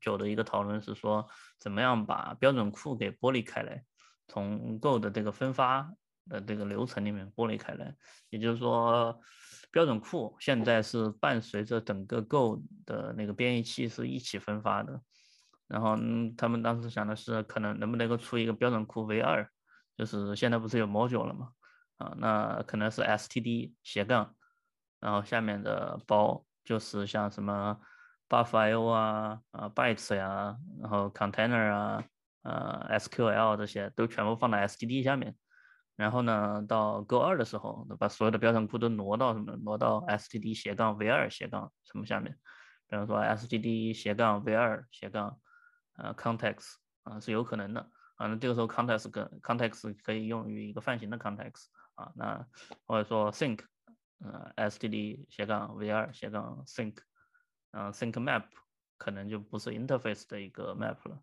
久的一个讨论是说，怎么样把标准库给剥离开来，从 Go 的这个分发。的这个流程里面剥离开来，也就是说，标准库现在是伴随着整个 Go 的那个编译器是一起分发的。然后嗯他们当时想的是，可能能不能够出一个标准库 v 二，就是现在不是有 module 了吗？啊，那可能是 std 斜杠，然后下面的包就是像什么 buffer.io 啊、啊 bytes 呀，然后 container 啊、呃 SQL 这些都全部放在 std 下面。然后呢，到 Go 二的时候，把所有的标准库都挪到什么？挪到 std 斜杠 v 二斜杠什么下面？比方说 std 斜杠 v 二斜杠呃 context 啊是有可能的。啊，那这个时候 context 跟 context 可以用于一个泛型的 context 啊。那或者说 think 呃 std 斜杠 vr 斜杠 think 嗯 think map 可能就不是 interface 的一个 map 了，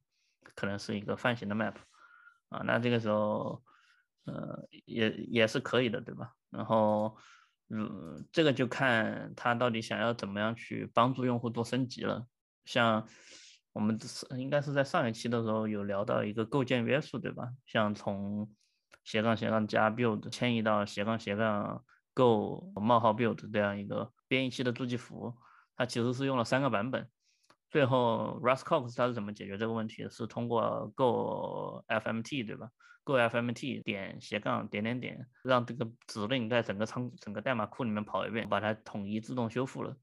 可能是一个泛型的 map 啊。那这个时候。呃，也也是可以的，对吧？然后，嗯，这个就看他到底想要怎么样去帮助用户做升级了。像我们是应该是在上一期的时候有聊到一个构建约束，对吧？像从斜杠斜杠加 build 迁移到斜杠斜杠 go 冒号 build 这样一个编译器的助记符，它其实是用了三个版本。最后，Rustcox 它是怎么解决这个问题？是通过 Go FMT 对吧？Go FMT 点斜杠点点点，让这个指令在整个仓整个代码库里面跑一遍，把它统一自动修复了。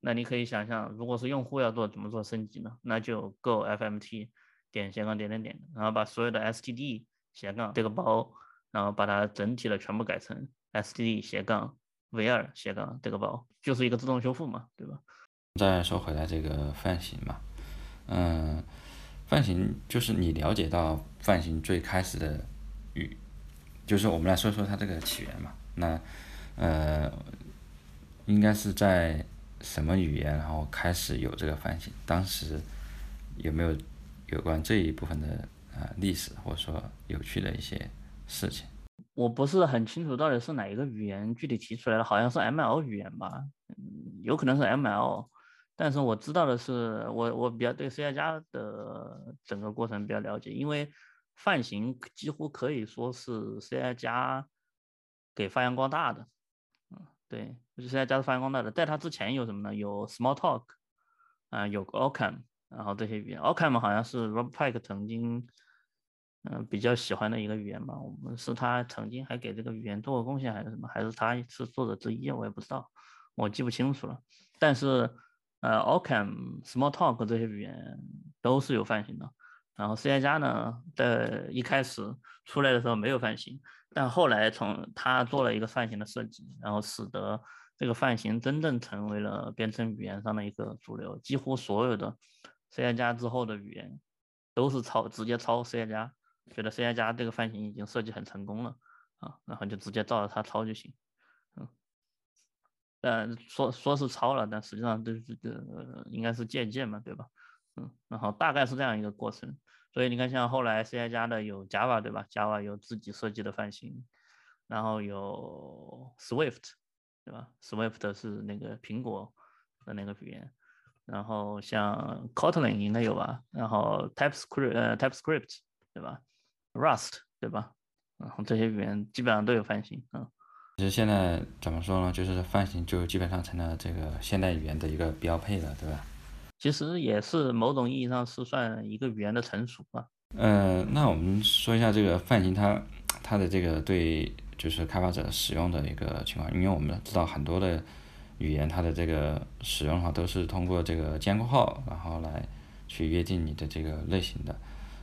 那你可以想象，如果是用户要做怎么做升级呢？那就 go fmt 点斜杠点点点，然后把所有的 std 斜杠这个包，然后把它整体的全部改成 std 斜杠 v2 斜杠这个包，就是一个自动修复嘛，对吧？再说回来这个泛型嘛，嗯，泛型就是你了解到泛型最开始的语，就是我们来说说它这个起源嘛。那呃，应该是在。什么语言，然后开始有这个泛型？当时有没有有关这一部分的啊历史，或者说有趣的一些事情？我不是很清楚到底是哪一个语言具体提出来的，好像是 ML 语言吧，嗯，有可能是 ML。但是我知道的是，我我比较对 C 加的整个过程比较了解，因为泛型几乎可以说是 C 加给发扬光大的。对，我就现在加入发扬光大的，在它之前有什么呢？有 Smalltalk，啊，有 Ocam，然后这些语言，Ocam 好像是 Rob Pike 曾经，嗯，比较喜欢的一个语言吧。我们是他曾经还给这个语言做过贡献，还是什么？还是他是作者之一？我也不知道，我记不清楚了。但是，呃，Ocam、Smalltalk 这些语言都是有泛型的。然后 C 加呢，在一开始出来的时候没有泛型。但后来从他做了一个泛型的设计，然后使得这个泛型真正成为了编程语言上的一个主流。几乎所有的 C 加之后的语言都是抄，直接抄 C 加，觉得 C 加这个泛型已经设计很成功了啊，然后就直接照着它抄就行。嗯，呃，说说是抄了，但实际上都是这个应该是借鉴嘛，对吧？嗯，然后大概是这样一个过程。所以你看，像后来 C 加的有 Java 对吧？Java 有自己设计的泛型，然后有 Swift 对吧？Swift 是那个苹果的那个语言，然后像 Kotlin 应该有吧？然后 TypeScript 呃 TypeScript 对吧？Rust 对吧？然后这些语言基本上都有泛型嗯。其实现在怎么说呢？就是泛型就基本上成了这个现代语言的一个标配了，对吧？其实也是某种意义上是算一个语言的成熟吧。呃，那我们说一下这个泛型它它的这个对就是开发者使用的一个情况，因为我们知道很多的语言它的这个使用的话都是通过这个间括号然后来去约定你的这个类型的。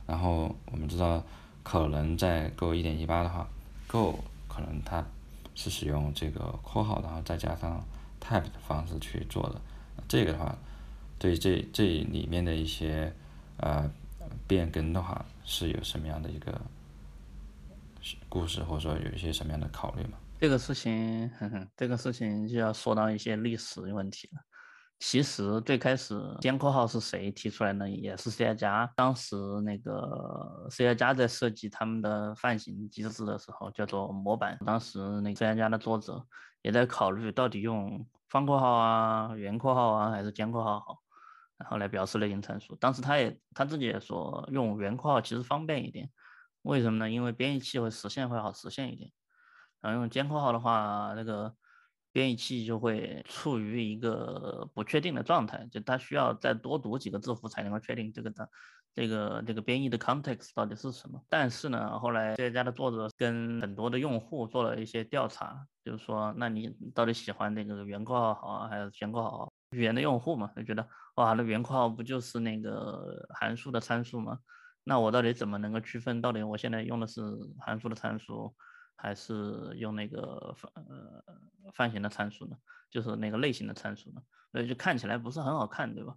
然后我们知道可能在 Go 一点一八的话，Go 可能它是使用这个括号然后再加上 type 的方式去做的，这个的话。对这这里面的一些呃变更的话，是有什么样的一个故事，或者说有一些什么样的考虑吗？这个事情，呵呵，这个事情就要说到一些历史问题了。其实最开始尖括号是谁提出来呢？也是 C 加。当时那个 C 加在设计他们的泛型机制的时候，叫做模板。当时那个 C 加的作者也在考虑，到底用方括号啊、圆括号啊，还是尖括号好。然后来表示类型参数，当时他也他自己也说用圆括号其实方便一点，为什么呢？因为编译器会实现会好实现一点，然后用尖括号的话，那个编译器就会处于一个不确定的状态，就它需要再多读几个字符才能够确定这个的这个这个编译的 context 到底是什么。但是呢，后来这家的作者跟很多的用户做了一些调查，就是说，那你到底喜欢那个圆括号好还是间括号好？语言的用户嘛，就觉得哇，那圆括号不就是那个函数的参数吗？那我到底怎么能够区分到底我现在用的是函数的参数，还是用那个范呃范型的参数呢？就是那个类型的参数呢？所以就看起来不是很好看，对吧？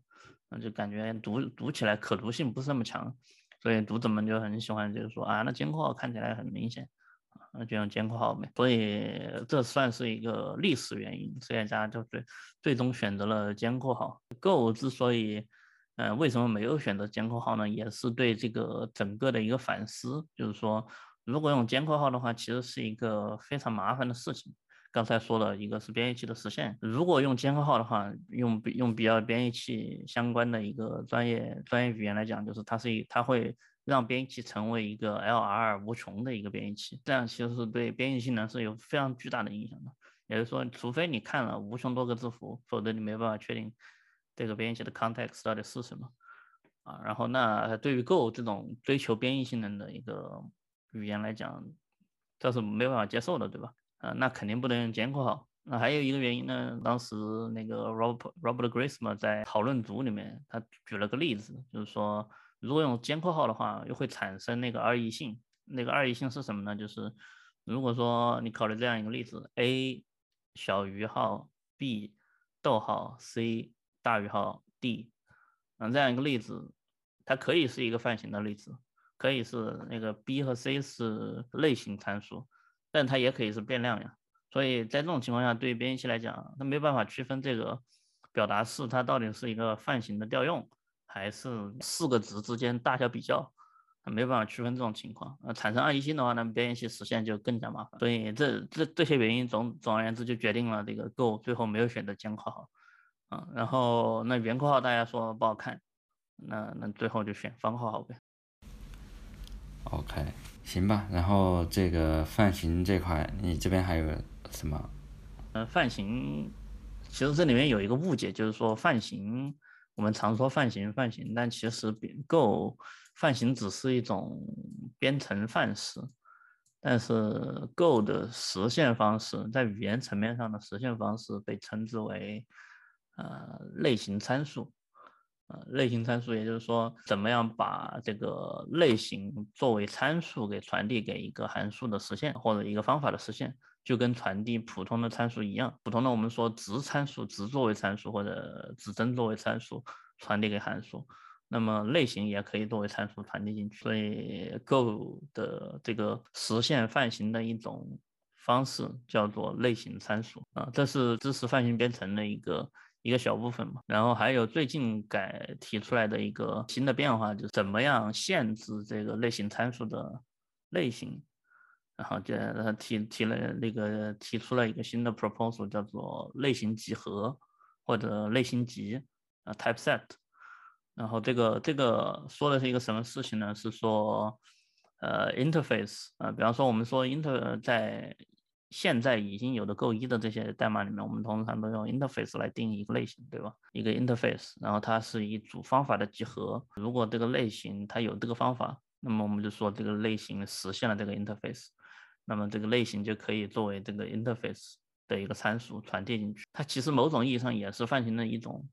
那就感觉读读起来可读性不是那么强，所以读者们就很喜欢，就是说啊，那监括号看起来很明显。那就用监括号呗，所以这算是一个历史原因所以大家就最最终选择了监括号。Go 之所以，呃，为什么没有选择监括号呢？也是对这个整个的一个反思，就是说，如果用尖括号的话，其实是一个非常麻烦的事情。刚才说了一个是编译器的实现，如果用尖括号的话，用用比较编译器相关的一个专业专业语言来讲，就是它是一它会。让编译器成为一个 LR 无穷的一个编译器，这样其实是对编译性能是有非常巨大的影响的。也就是说，除非你看了无穷多个字符，否则你没办法确定这个编译器的 context 到底是什么啊。然后，那对于 Go 这种追求编译性能的一个语言来讲，这是没办法接受的，对吧？啊，那肯定不能用间括号那还有一个原因呢，当时那个 Robert Robert Grace 嘛，在讨论组里面，他举了个例子，就是说，如果用尖括号的话，又会产生那个二异性。那个二异性是什么呢？就是如果说你考虑这样一个例子，a 小于号 b 逗号 c 大于号 d，那，这样一个例子，它可以是一个泛型的例子，可以是那个 b 和 c 是类型参数，但它也可以是变量呀。所以在这种情况下，对于编译器来讲，它没办法区分这个表达式它到底是一个泛型的调用，还是四个值之间大小比较，它没办法区分这种情况。呃，产生二异性的话呢，编译器实现就更加麻烦。所以这这这些原因总总而言之就决定了这个 Go 最后没有选择尖括号，啊，然后那圆括号大家说不好看，那那最后就选方括号呗。OK，行吧。然后这个泛型这块，你这边还有？什么？呃，泛型，其实这里面有一个误解，就是说泛型，我们常说泛型，泛型，但其实 Go 泛型只是一种编程范式，但是 Go 的实现方式，在语言层面上的实现方式被称之为呃类型参数。呃，类型参数，也就是说，怎么样把这个类型作为参数给传递给一个函数的实现，或者一个方法的实现，就跟传递普通的参数一样。普通的我们说值参数，值作为参数，或者指针作为参数传递给函数，那么类型也可以作为参数传递进去。所以，Go 的这个实现泛型的一种方式叫做类型参数啊，这是支持泛型编程的一个。一个小部分嘛，然后还有最近改提出来的一个新的变化，就是怎么样限制这个类型参数的类型，然后就他提提了那个提出了一个新的 proposal，叫做类型集合或者类型集啊 type set，然后这个这个说的是一个什么事情呢？是说呃 interface 啊，比方说我们说 inter 在现在已经有的 Go 一的这些代码里面，我们通常都用 interface 来定义一个类型，对吧？一个 interface，然后它是一组方法的集合。如果这个类型它有这个方法，那么我们就说这个类型实现了这个 interface，那么这个类型就可以作为这个 interface 的一个参数传递进去。它其实某种意义上也是泛型的一种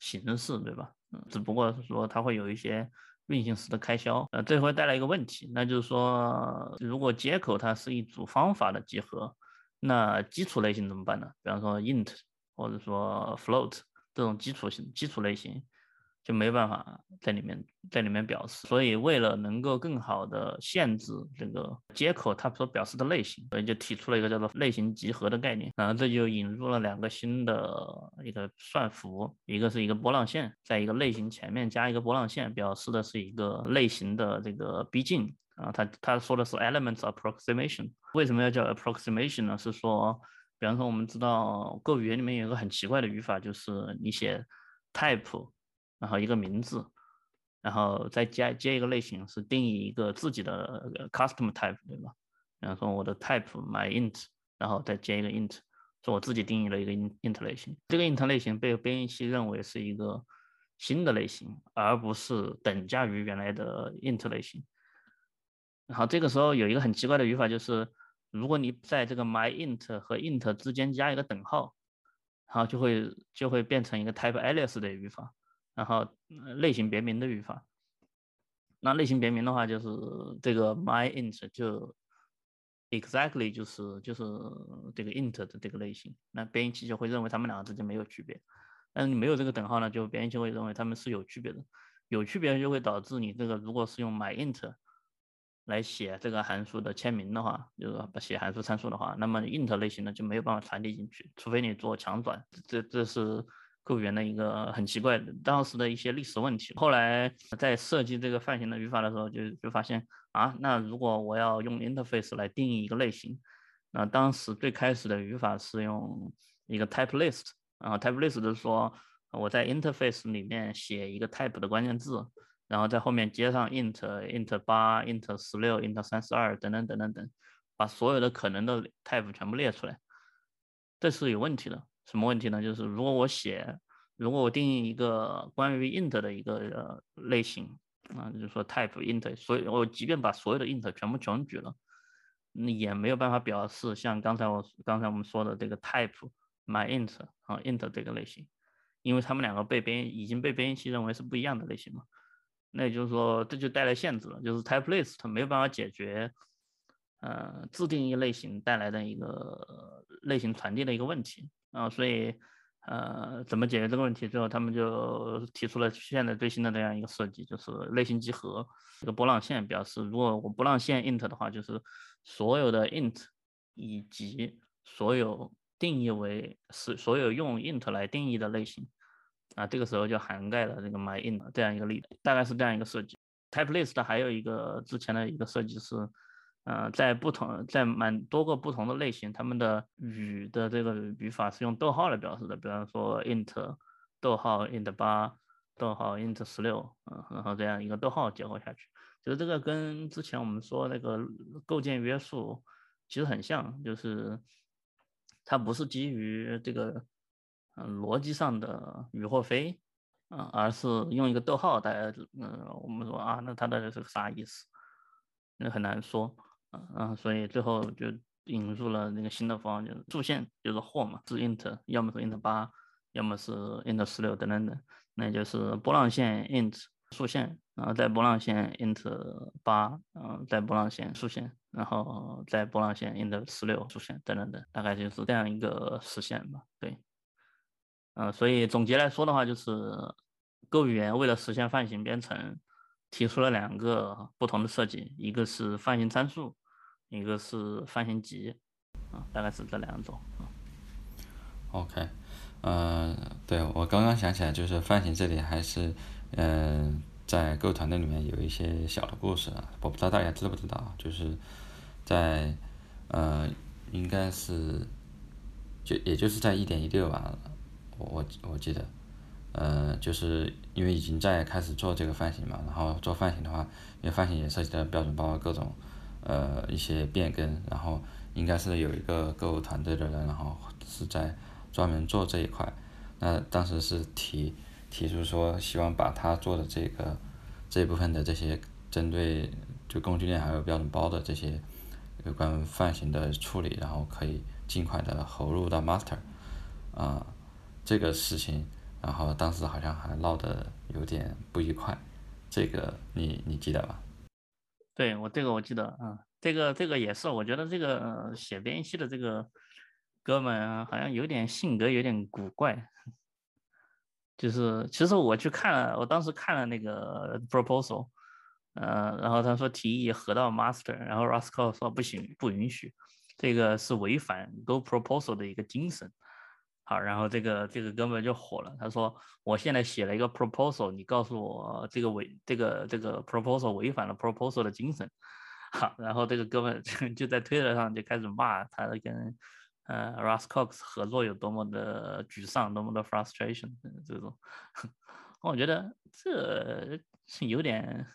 形式，对吧？嗯，只不过是说它会有一些。运行时的开销，呃，这会带来一个问题，那就是说，如果接口它是一组方法的集合，那基础类型怎么办呢？比方说 int 或者说 float 这种基础型基础类型。就没办法在里面在里面表示，所以为了能够更好的限制这个接口它所表示的类型，所以就提出了一个叫做类型集合的概念。然后这就引入了两个新的一个算符，一个是一个波浪线，在一个类型前面加一个波浪线，表示的是一个类型的这个逼近。啊，他他说的是 elements approximation。为什么要叫 approximation 呢？是说，比方说我们知道 Go 语言里面有一个很奇怪的语法，就是你写 type。然后一个名字，然后再加接一个类型，是定义一个自己的 custom type，对吧？比方说我的 type my int，然后再接一个 int，是我自己定义了一个 int 类型。这个 int 类型被编译器认为是一个新的类型，而不是等价于原来的 int 类型。然后这个时候有一个很奇怪的语法，就是如果你在这个 my int 和 int 之间加一个等号，然后就会就会变成一个 type alias 的语法。然后类型别名的语法，那类型别名的话，就是这个 my int 就 exactly 就是就是这个 int 的这个类型，那编译器就会认为它们两个之间没有区别。但是你没有这个等号呢，就编译器会认为它们是有区别的。有区别就会导致你这个如果是用 my int 来写这个函数的签名的话，就是把写函数参数的话，那么 int 类型的就没有办法传递进去，除非你做强转。这这是。构语的一个很奇怪的当时的一些历史问题，后来在设计这个泛型的语法的时候，就就发现啊，那如果我要用 interface 来定义一个类型，那当时最开始的语法是用一个 type list，啊，type list 就是说我在 interface 里面写一个 type 的关键字，然后在后面接上 int int 八 int 十六 int 三十二等等等等等，把所有的可能的 type 全部列出来，这是有问题的。什么问题呢？就是如果我写，如果我定义一个关于 int 的一个呃类型啊，就是说 type int，所以我即便把所有的 int 全部穷举了，那也没有办法表示像刚才我刚才我们说的这个 type myInt 啊 int 这个类型，因为他们两个被编已经被编译器认为是不一样的类型嘛。那也就是说，这就带来限制了，就是 typelist 没有办法解决，呃，自定义类型带来的一个类型传递的一个问题啊，所以，呃，怎么解决这个问题？最后他们就提出了现在最新的这样一个设计，就是类型集合这个波浪线，表示如果我波浪线 int 的话，就是所有的 int 以及所有定义为是所有用 int 来定义的类型。啊，这个时候就涵盖了这个 myInt 这样一个例子，大概是这样一个设计。TypeList 还有一个之前的一个设计是，呃，在不同在蛮多个不同的类型，他们的语的这个语法是用逗号来表示的，比方说 int 逗号 int 八逗号 int 十六，嗯，然后这样一个逗号结合下去，就是这个跟之前我们说那个构建约束其实很像，就是它不是基于这个。嗯，逻辑上的与或非，嗯，而是用一个逗号，大家，嗯，我们说啊，那它到底是个啥意思？那很难说，嗯，所以最后就引入了那个新的方案，就是竖线，就是或嘛，是 int，要么是 int 八，要么是 int 十六等等等，那就是波浪线 int 竖线，然后在波浪线 int 八，嗯，在波浪线竖线，然后在波浪线 int 十六竖线等等等，大概就是这样一个实现吧，对。嗯，所以总结来说的话，就是，Go 语言为了实现泛型编程，提出了两个不同的设计，一个是泛型参数，一个是泛型集，啊，大概是这两种。OK，嗯，对我刚刚想起来，就是泛型这里还是，嗯，在 Go 团队里面有一些小的故事，我不知道大家知不知道，就是在，呃，应该是，就也就是在一点一六吧。我我我记得，呃，就是因为已经在开始做这个泛型嘛，然后做泛型的话，因为泛型也涉及到标准包各种，呃，一些变更，然后应该是有一个购物团队的人，然后是在专门做这一块，那当时是提提出说希望把他做的这个这一部分的这些针对就工具链还有标准包的这些有关泛型的处理，然后可以尽快的投入到 master，啊。这个事情，然后当时好像还闹得有点不愉快，这个你你记得吧？对我这个我记得啊，这个这个也是，我觉得这个写编译器的这个哥们，好像有点性格有点古怪，就是其实我去看了，我当时看了那个 proposal，呃，然后他说提议合到 master，然后 Roscoe 说不行，不允许，这个是违反 Go proposal 的一个精神。好，然后这个这个哥们就火了，他说：“我现在写了一个 proposal，你告诉我这个违这个这个 proposal 违反了 proposal 的精神。”好，然后这个哥们 就在推特上就开始骂他跟呃 Russ Cox 合作有多么的沮丧，多么的 frustration 这种。我觉得这有点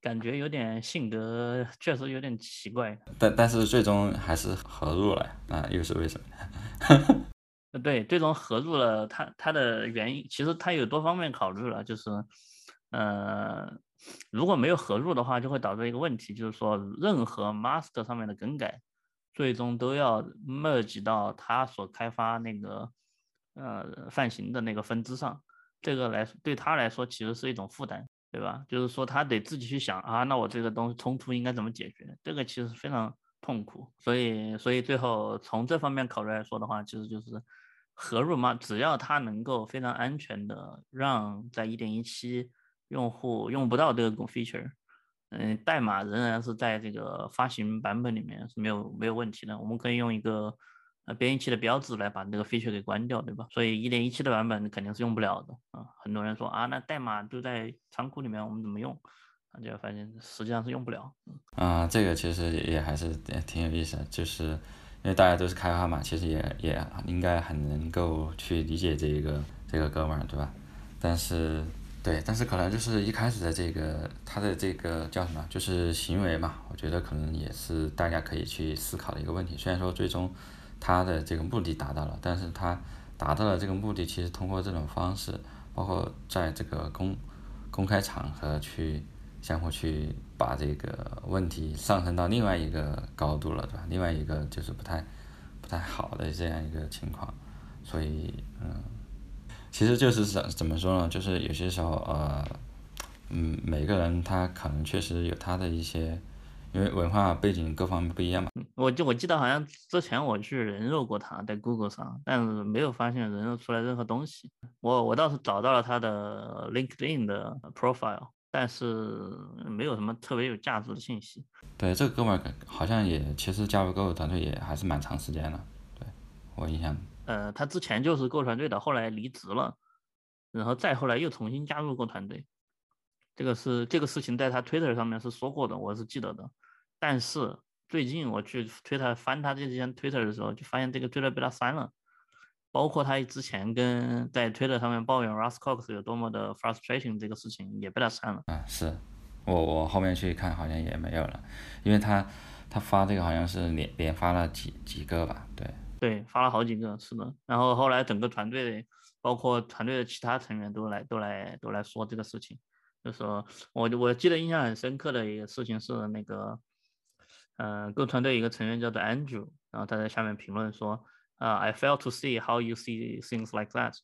感觉，有点性格确实有点奇怪。但但是最终还是合入了，那又是为什么呢？呃，对，最终合入了，他他的原因其实他有多方面考虑了，就是，呃，如果没有合入的话，就会导致一个问题，就是说任何 master 上面的更改，最终都要 merge 到他所开发那个呃泛型的那个分支上，这个来对他来说其实是一种负担，对吧？就是说他得自己去想啊，那我这个东西冲突应该怎么解决？这个其实非常。痛苦，所以所以最后从这方面考虑来说的话，其实就是合入嘛，只要它能够非常安全的让在一点一七用户用不到这个 feature，嗯，代码仍然是在这个发行版本里面是没有没有问题的。我们可以用一个呃编译器的标志来把这个 feature 给关掉，对吧？所以一点一七的版本肯定是用不了的啊。很多人说啊，那代码都在仓库里面，我们怎么用？就反正实际上是用不了。啊，这个其实也还是挺有意思的，就是因为大家都是开发嘛，其实也也应该很能够去理解这一个这个哥们儿，对吧？但是对，但是可能就是一开始的这个他的这个叫什么，就是行为嘛，我觉得可能也是大家可以去思考的一个问题。虽然说最终他的这个目的达到了，但是他达到了这个目的，其实通过这种方式，包括在这个公公开场合去。相互去把这个问题上升到另外一个高度了，对吧？另外一个就是不太不太好的这样一个情况，所以嗯，其实就是怎怎么说呢？就是有些时候呃，嗯，每个人他可能确实有他的一些。因为文化背景各方面不一样嘛。我就我记得好像之前我去人肉过他，在 Google 上，但是没有发现人肉出来任何东西。我我倒是找到了他的 LinkedIn 的 profile，但是没有什么特别有价值的信息。对，这个哥们儿好像也其实加入 Go 团队也还是蛮长时间了。对我印象。呃，他之前就是 Go 团队的，后来离职了，然后再后来又重新加入 Go 团队。这个是这个事情在他 Twitter 上面是说过的，我是记得的。但是最近我去 Twitter 翻他这些 Twitter 的时候，就发现这个 Twitter 被他删了，包括他之前跟在 Twitter 上面抱怨 Russ Cox 有多么的 frustrating 这个事情也被他删了。嗯，是我我后面去看好像也没有了，因为他他发这个好像是连连发了几几个吧，对对，发了好几个，是的。然后后来整个团队包括团队的其他成员都来都来都来说这个事情。就说，我我记得印象很深刻的一个事情是那个，呃，Go 团队一个成员叫做 Andrew，然后他在下面评论说，啊，I fail to see how you see things like that，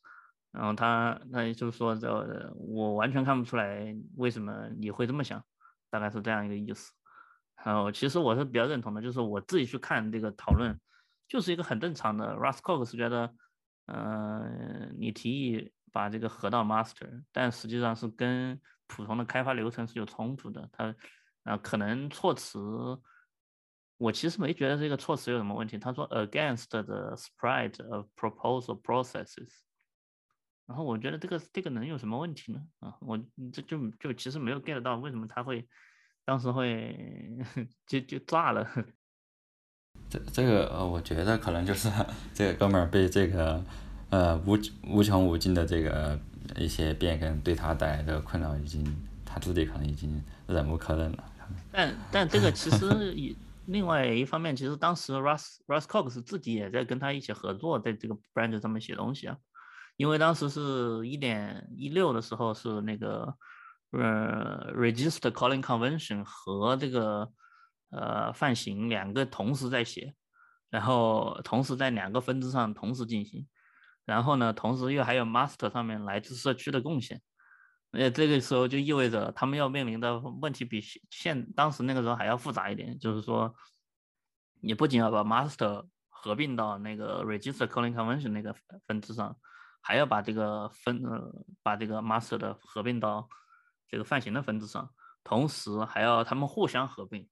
然后他他就是说，这我完全看不出来为什么你会这么想，大概是这样一个意思。然后其实我是比较认同的，就是我自己去看这个讨论，就是一个很正常的。Russ Cox 是觉得，嗯，你提议把这个合到 Master，但实际上是跟普通的开发流程是有冲突的，他啊可能措辞，我其实没觉得这个措辞有什么问题。他说 against the spread of proposal processes，然后我觉得这个这个能有什么问题呢？啊，我这就就其实没有 get 到为什么他会当时会 就就炸了。这这个呃，我觉得可能就是 这个哥们儿被这个呃无无穷无尽的这个。一些变更对他带来的困扰，已经他自己可能已经忍无可忍了。但但这个其实也另外一方面，其实当时 Russ Russ Cox 自己也在跟他一起合作，在这个 brand 上面写东西啊。因为当时是一点一六的时候，是那个呃 Register Calling Convention 和这个呃范型两个同时在写，然后同时在两个分支上同时进行。然后呢，同时又还有 master 上面来自社区的贡献，那，这个时候就意味着他们要面临的问题比现当时那个时候还要复杂一点，就是说，你不仅要把 master 合并到那个 register calling convention 那个分支上，还要把这个分呃把这个 master 的合并到这个泛型的分支上，同时还要他们互相合并。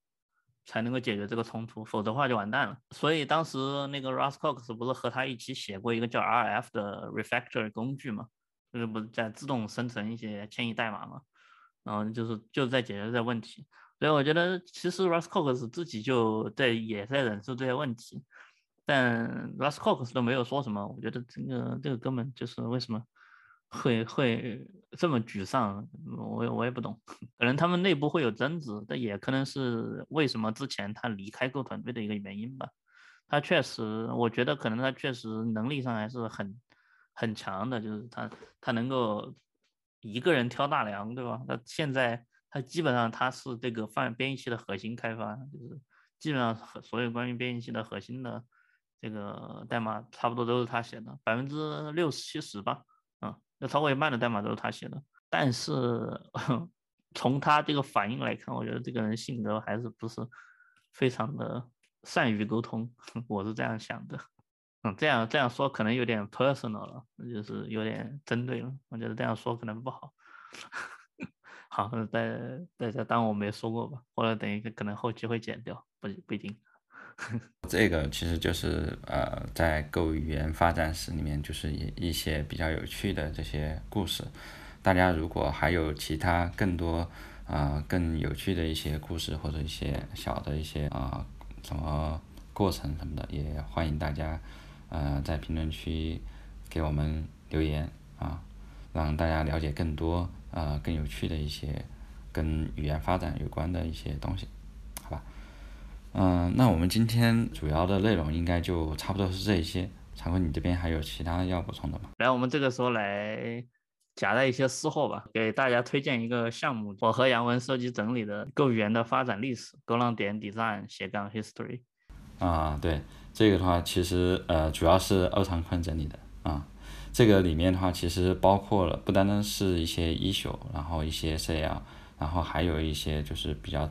才能够解决这个冲突，否则的话就完蛋了。所以当时那个 Russ Cox 不是和他一起写过一个叫 RF 的 refactor 工具嘛，就是不是在自动生成一些迁移代码嘛，然后就是就在解决这个问题。所以我觉得其实 Russ Cox 自己就在也在忍受这些问题，但 Russ Cox 都没有说什么。我觉得这个这个哥们就是为什么。会会这么沮丧，我我也不懂，可能他们内部会有争执，但也可能是为什么之前他离开过团队的一个原因吧。他确实，我觉得可能他确实能力上还是很很强的，就是他他能够一个人挑大梁，对吧？他现在他基本上他是这个泛编译器的核心开发，就是基本上所有关于编译器的核心的这个代码差不多都是他写的，百分之六十七十吧。啊那超过一半的代码都是他写的，但是 从他这个反应来看，我觉得这个人性格还是不是非常的善于沟通，我是这样想的。嗯，这样这样说可能有点 personal 了，就是有点针对了。我觉得这样说可能不好。好，大大家当我没说过吧，或者等一个可能后期会剪掉，不不一定。这个其实就是呃，在 Go 语言发展史里面，就是一一些比较有趣的这些故事。大家如果还有其他更多啊更有趣的一些故事，或者一些小的一些啊什么过程什么的，也欢迎大家呃在评论区给我们留言啊，让大家了解更多呃更有趣的一些跟语言发展有关的一些东西。好吧嗯，那我们今天主要的内容应该就差不多是这一些。常坤，你这边还有其他要补充的吗？来，我们这个时候来夹带一些私货吧，给大家推荐一个项目，我和杨文收集整理的构语言的发展历史，勾浪点 design 斜杠 history。啊，对，这个的话其实呃主要是欧长坤整理的啊，这个里面的话其实包括了不单单是一些一宿，然后一些 CL，然后还有一些就是比较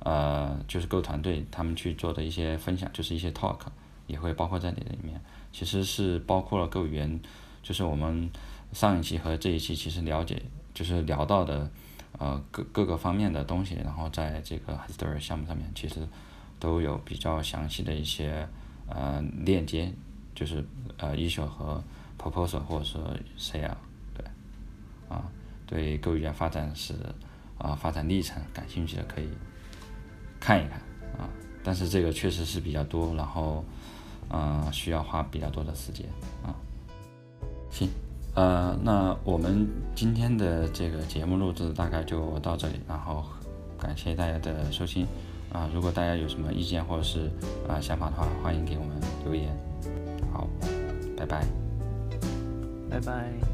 呃就是各团队他们去做的一些分享，就是一些 talk 也会包括在里面，其实是包括了各语言，就是我们。上一期和这一期其实了解就是聊到的，呃各各个方面的东西，然后在这个 history 项目上面其实都有比较详细的一些呃链接，就是呃 issue 和 proposal 或者说 sale，对，啊对购语言发展史啊发展历程感兴趣的可以看一看啊，但是这个确实是比较多，然后嗯需要花比较多的时间啊，行。呃，那我们今天的这个节目录制大概就到这里，然后感谢大家的收听啊！如果大家有什么意见或者是啊想法的话，欢迎给我们留言。好，拜拜，拜拜。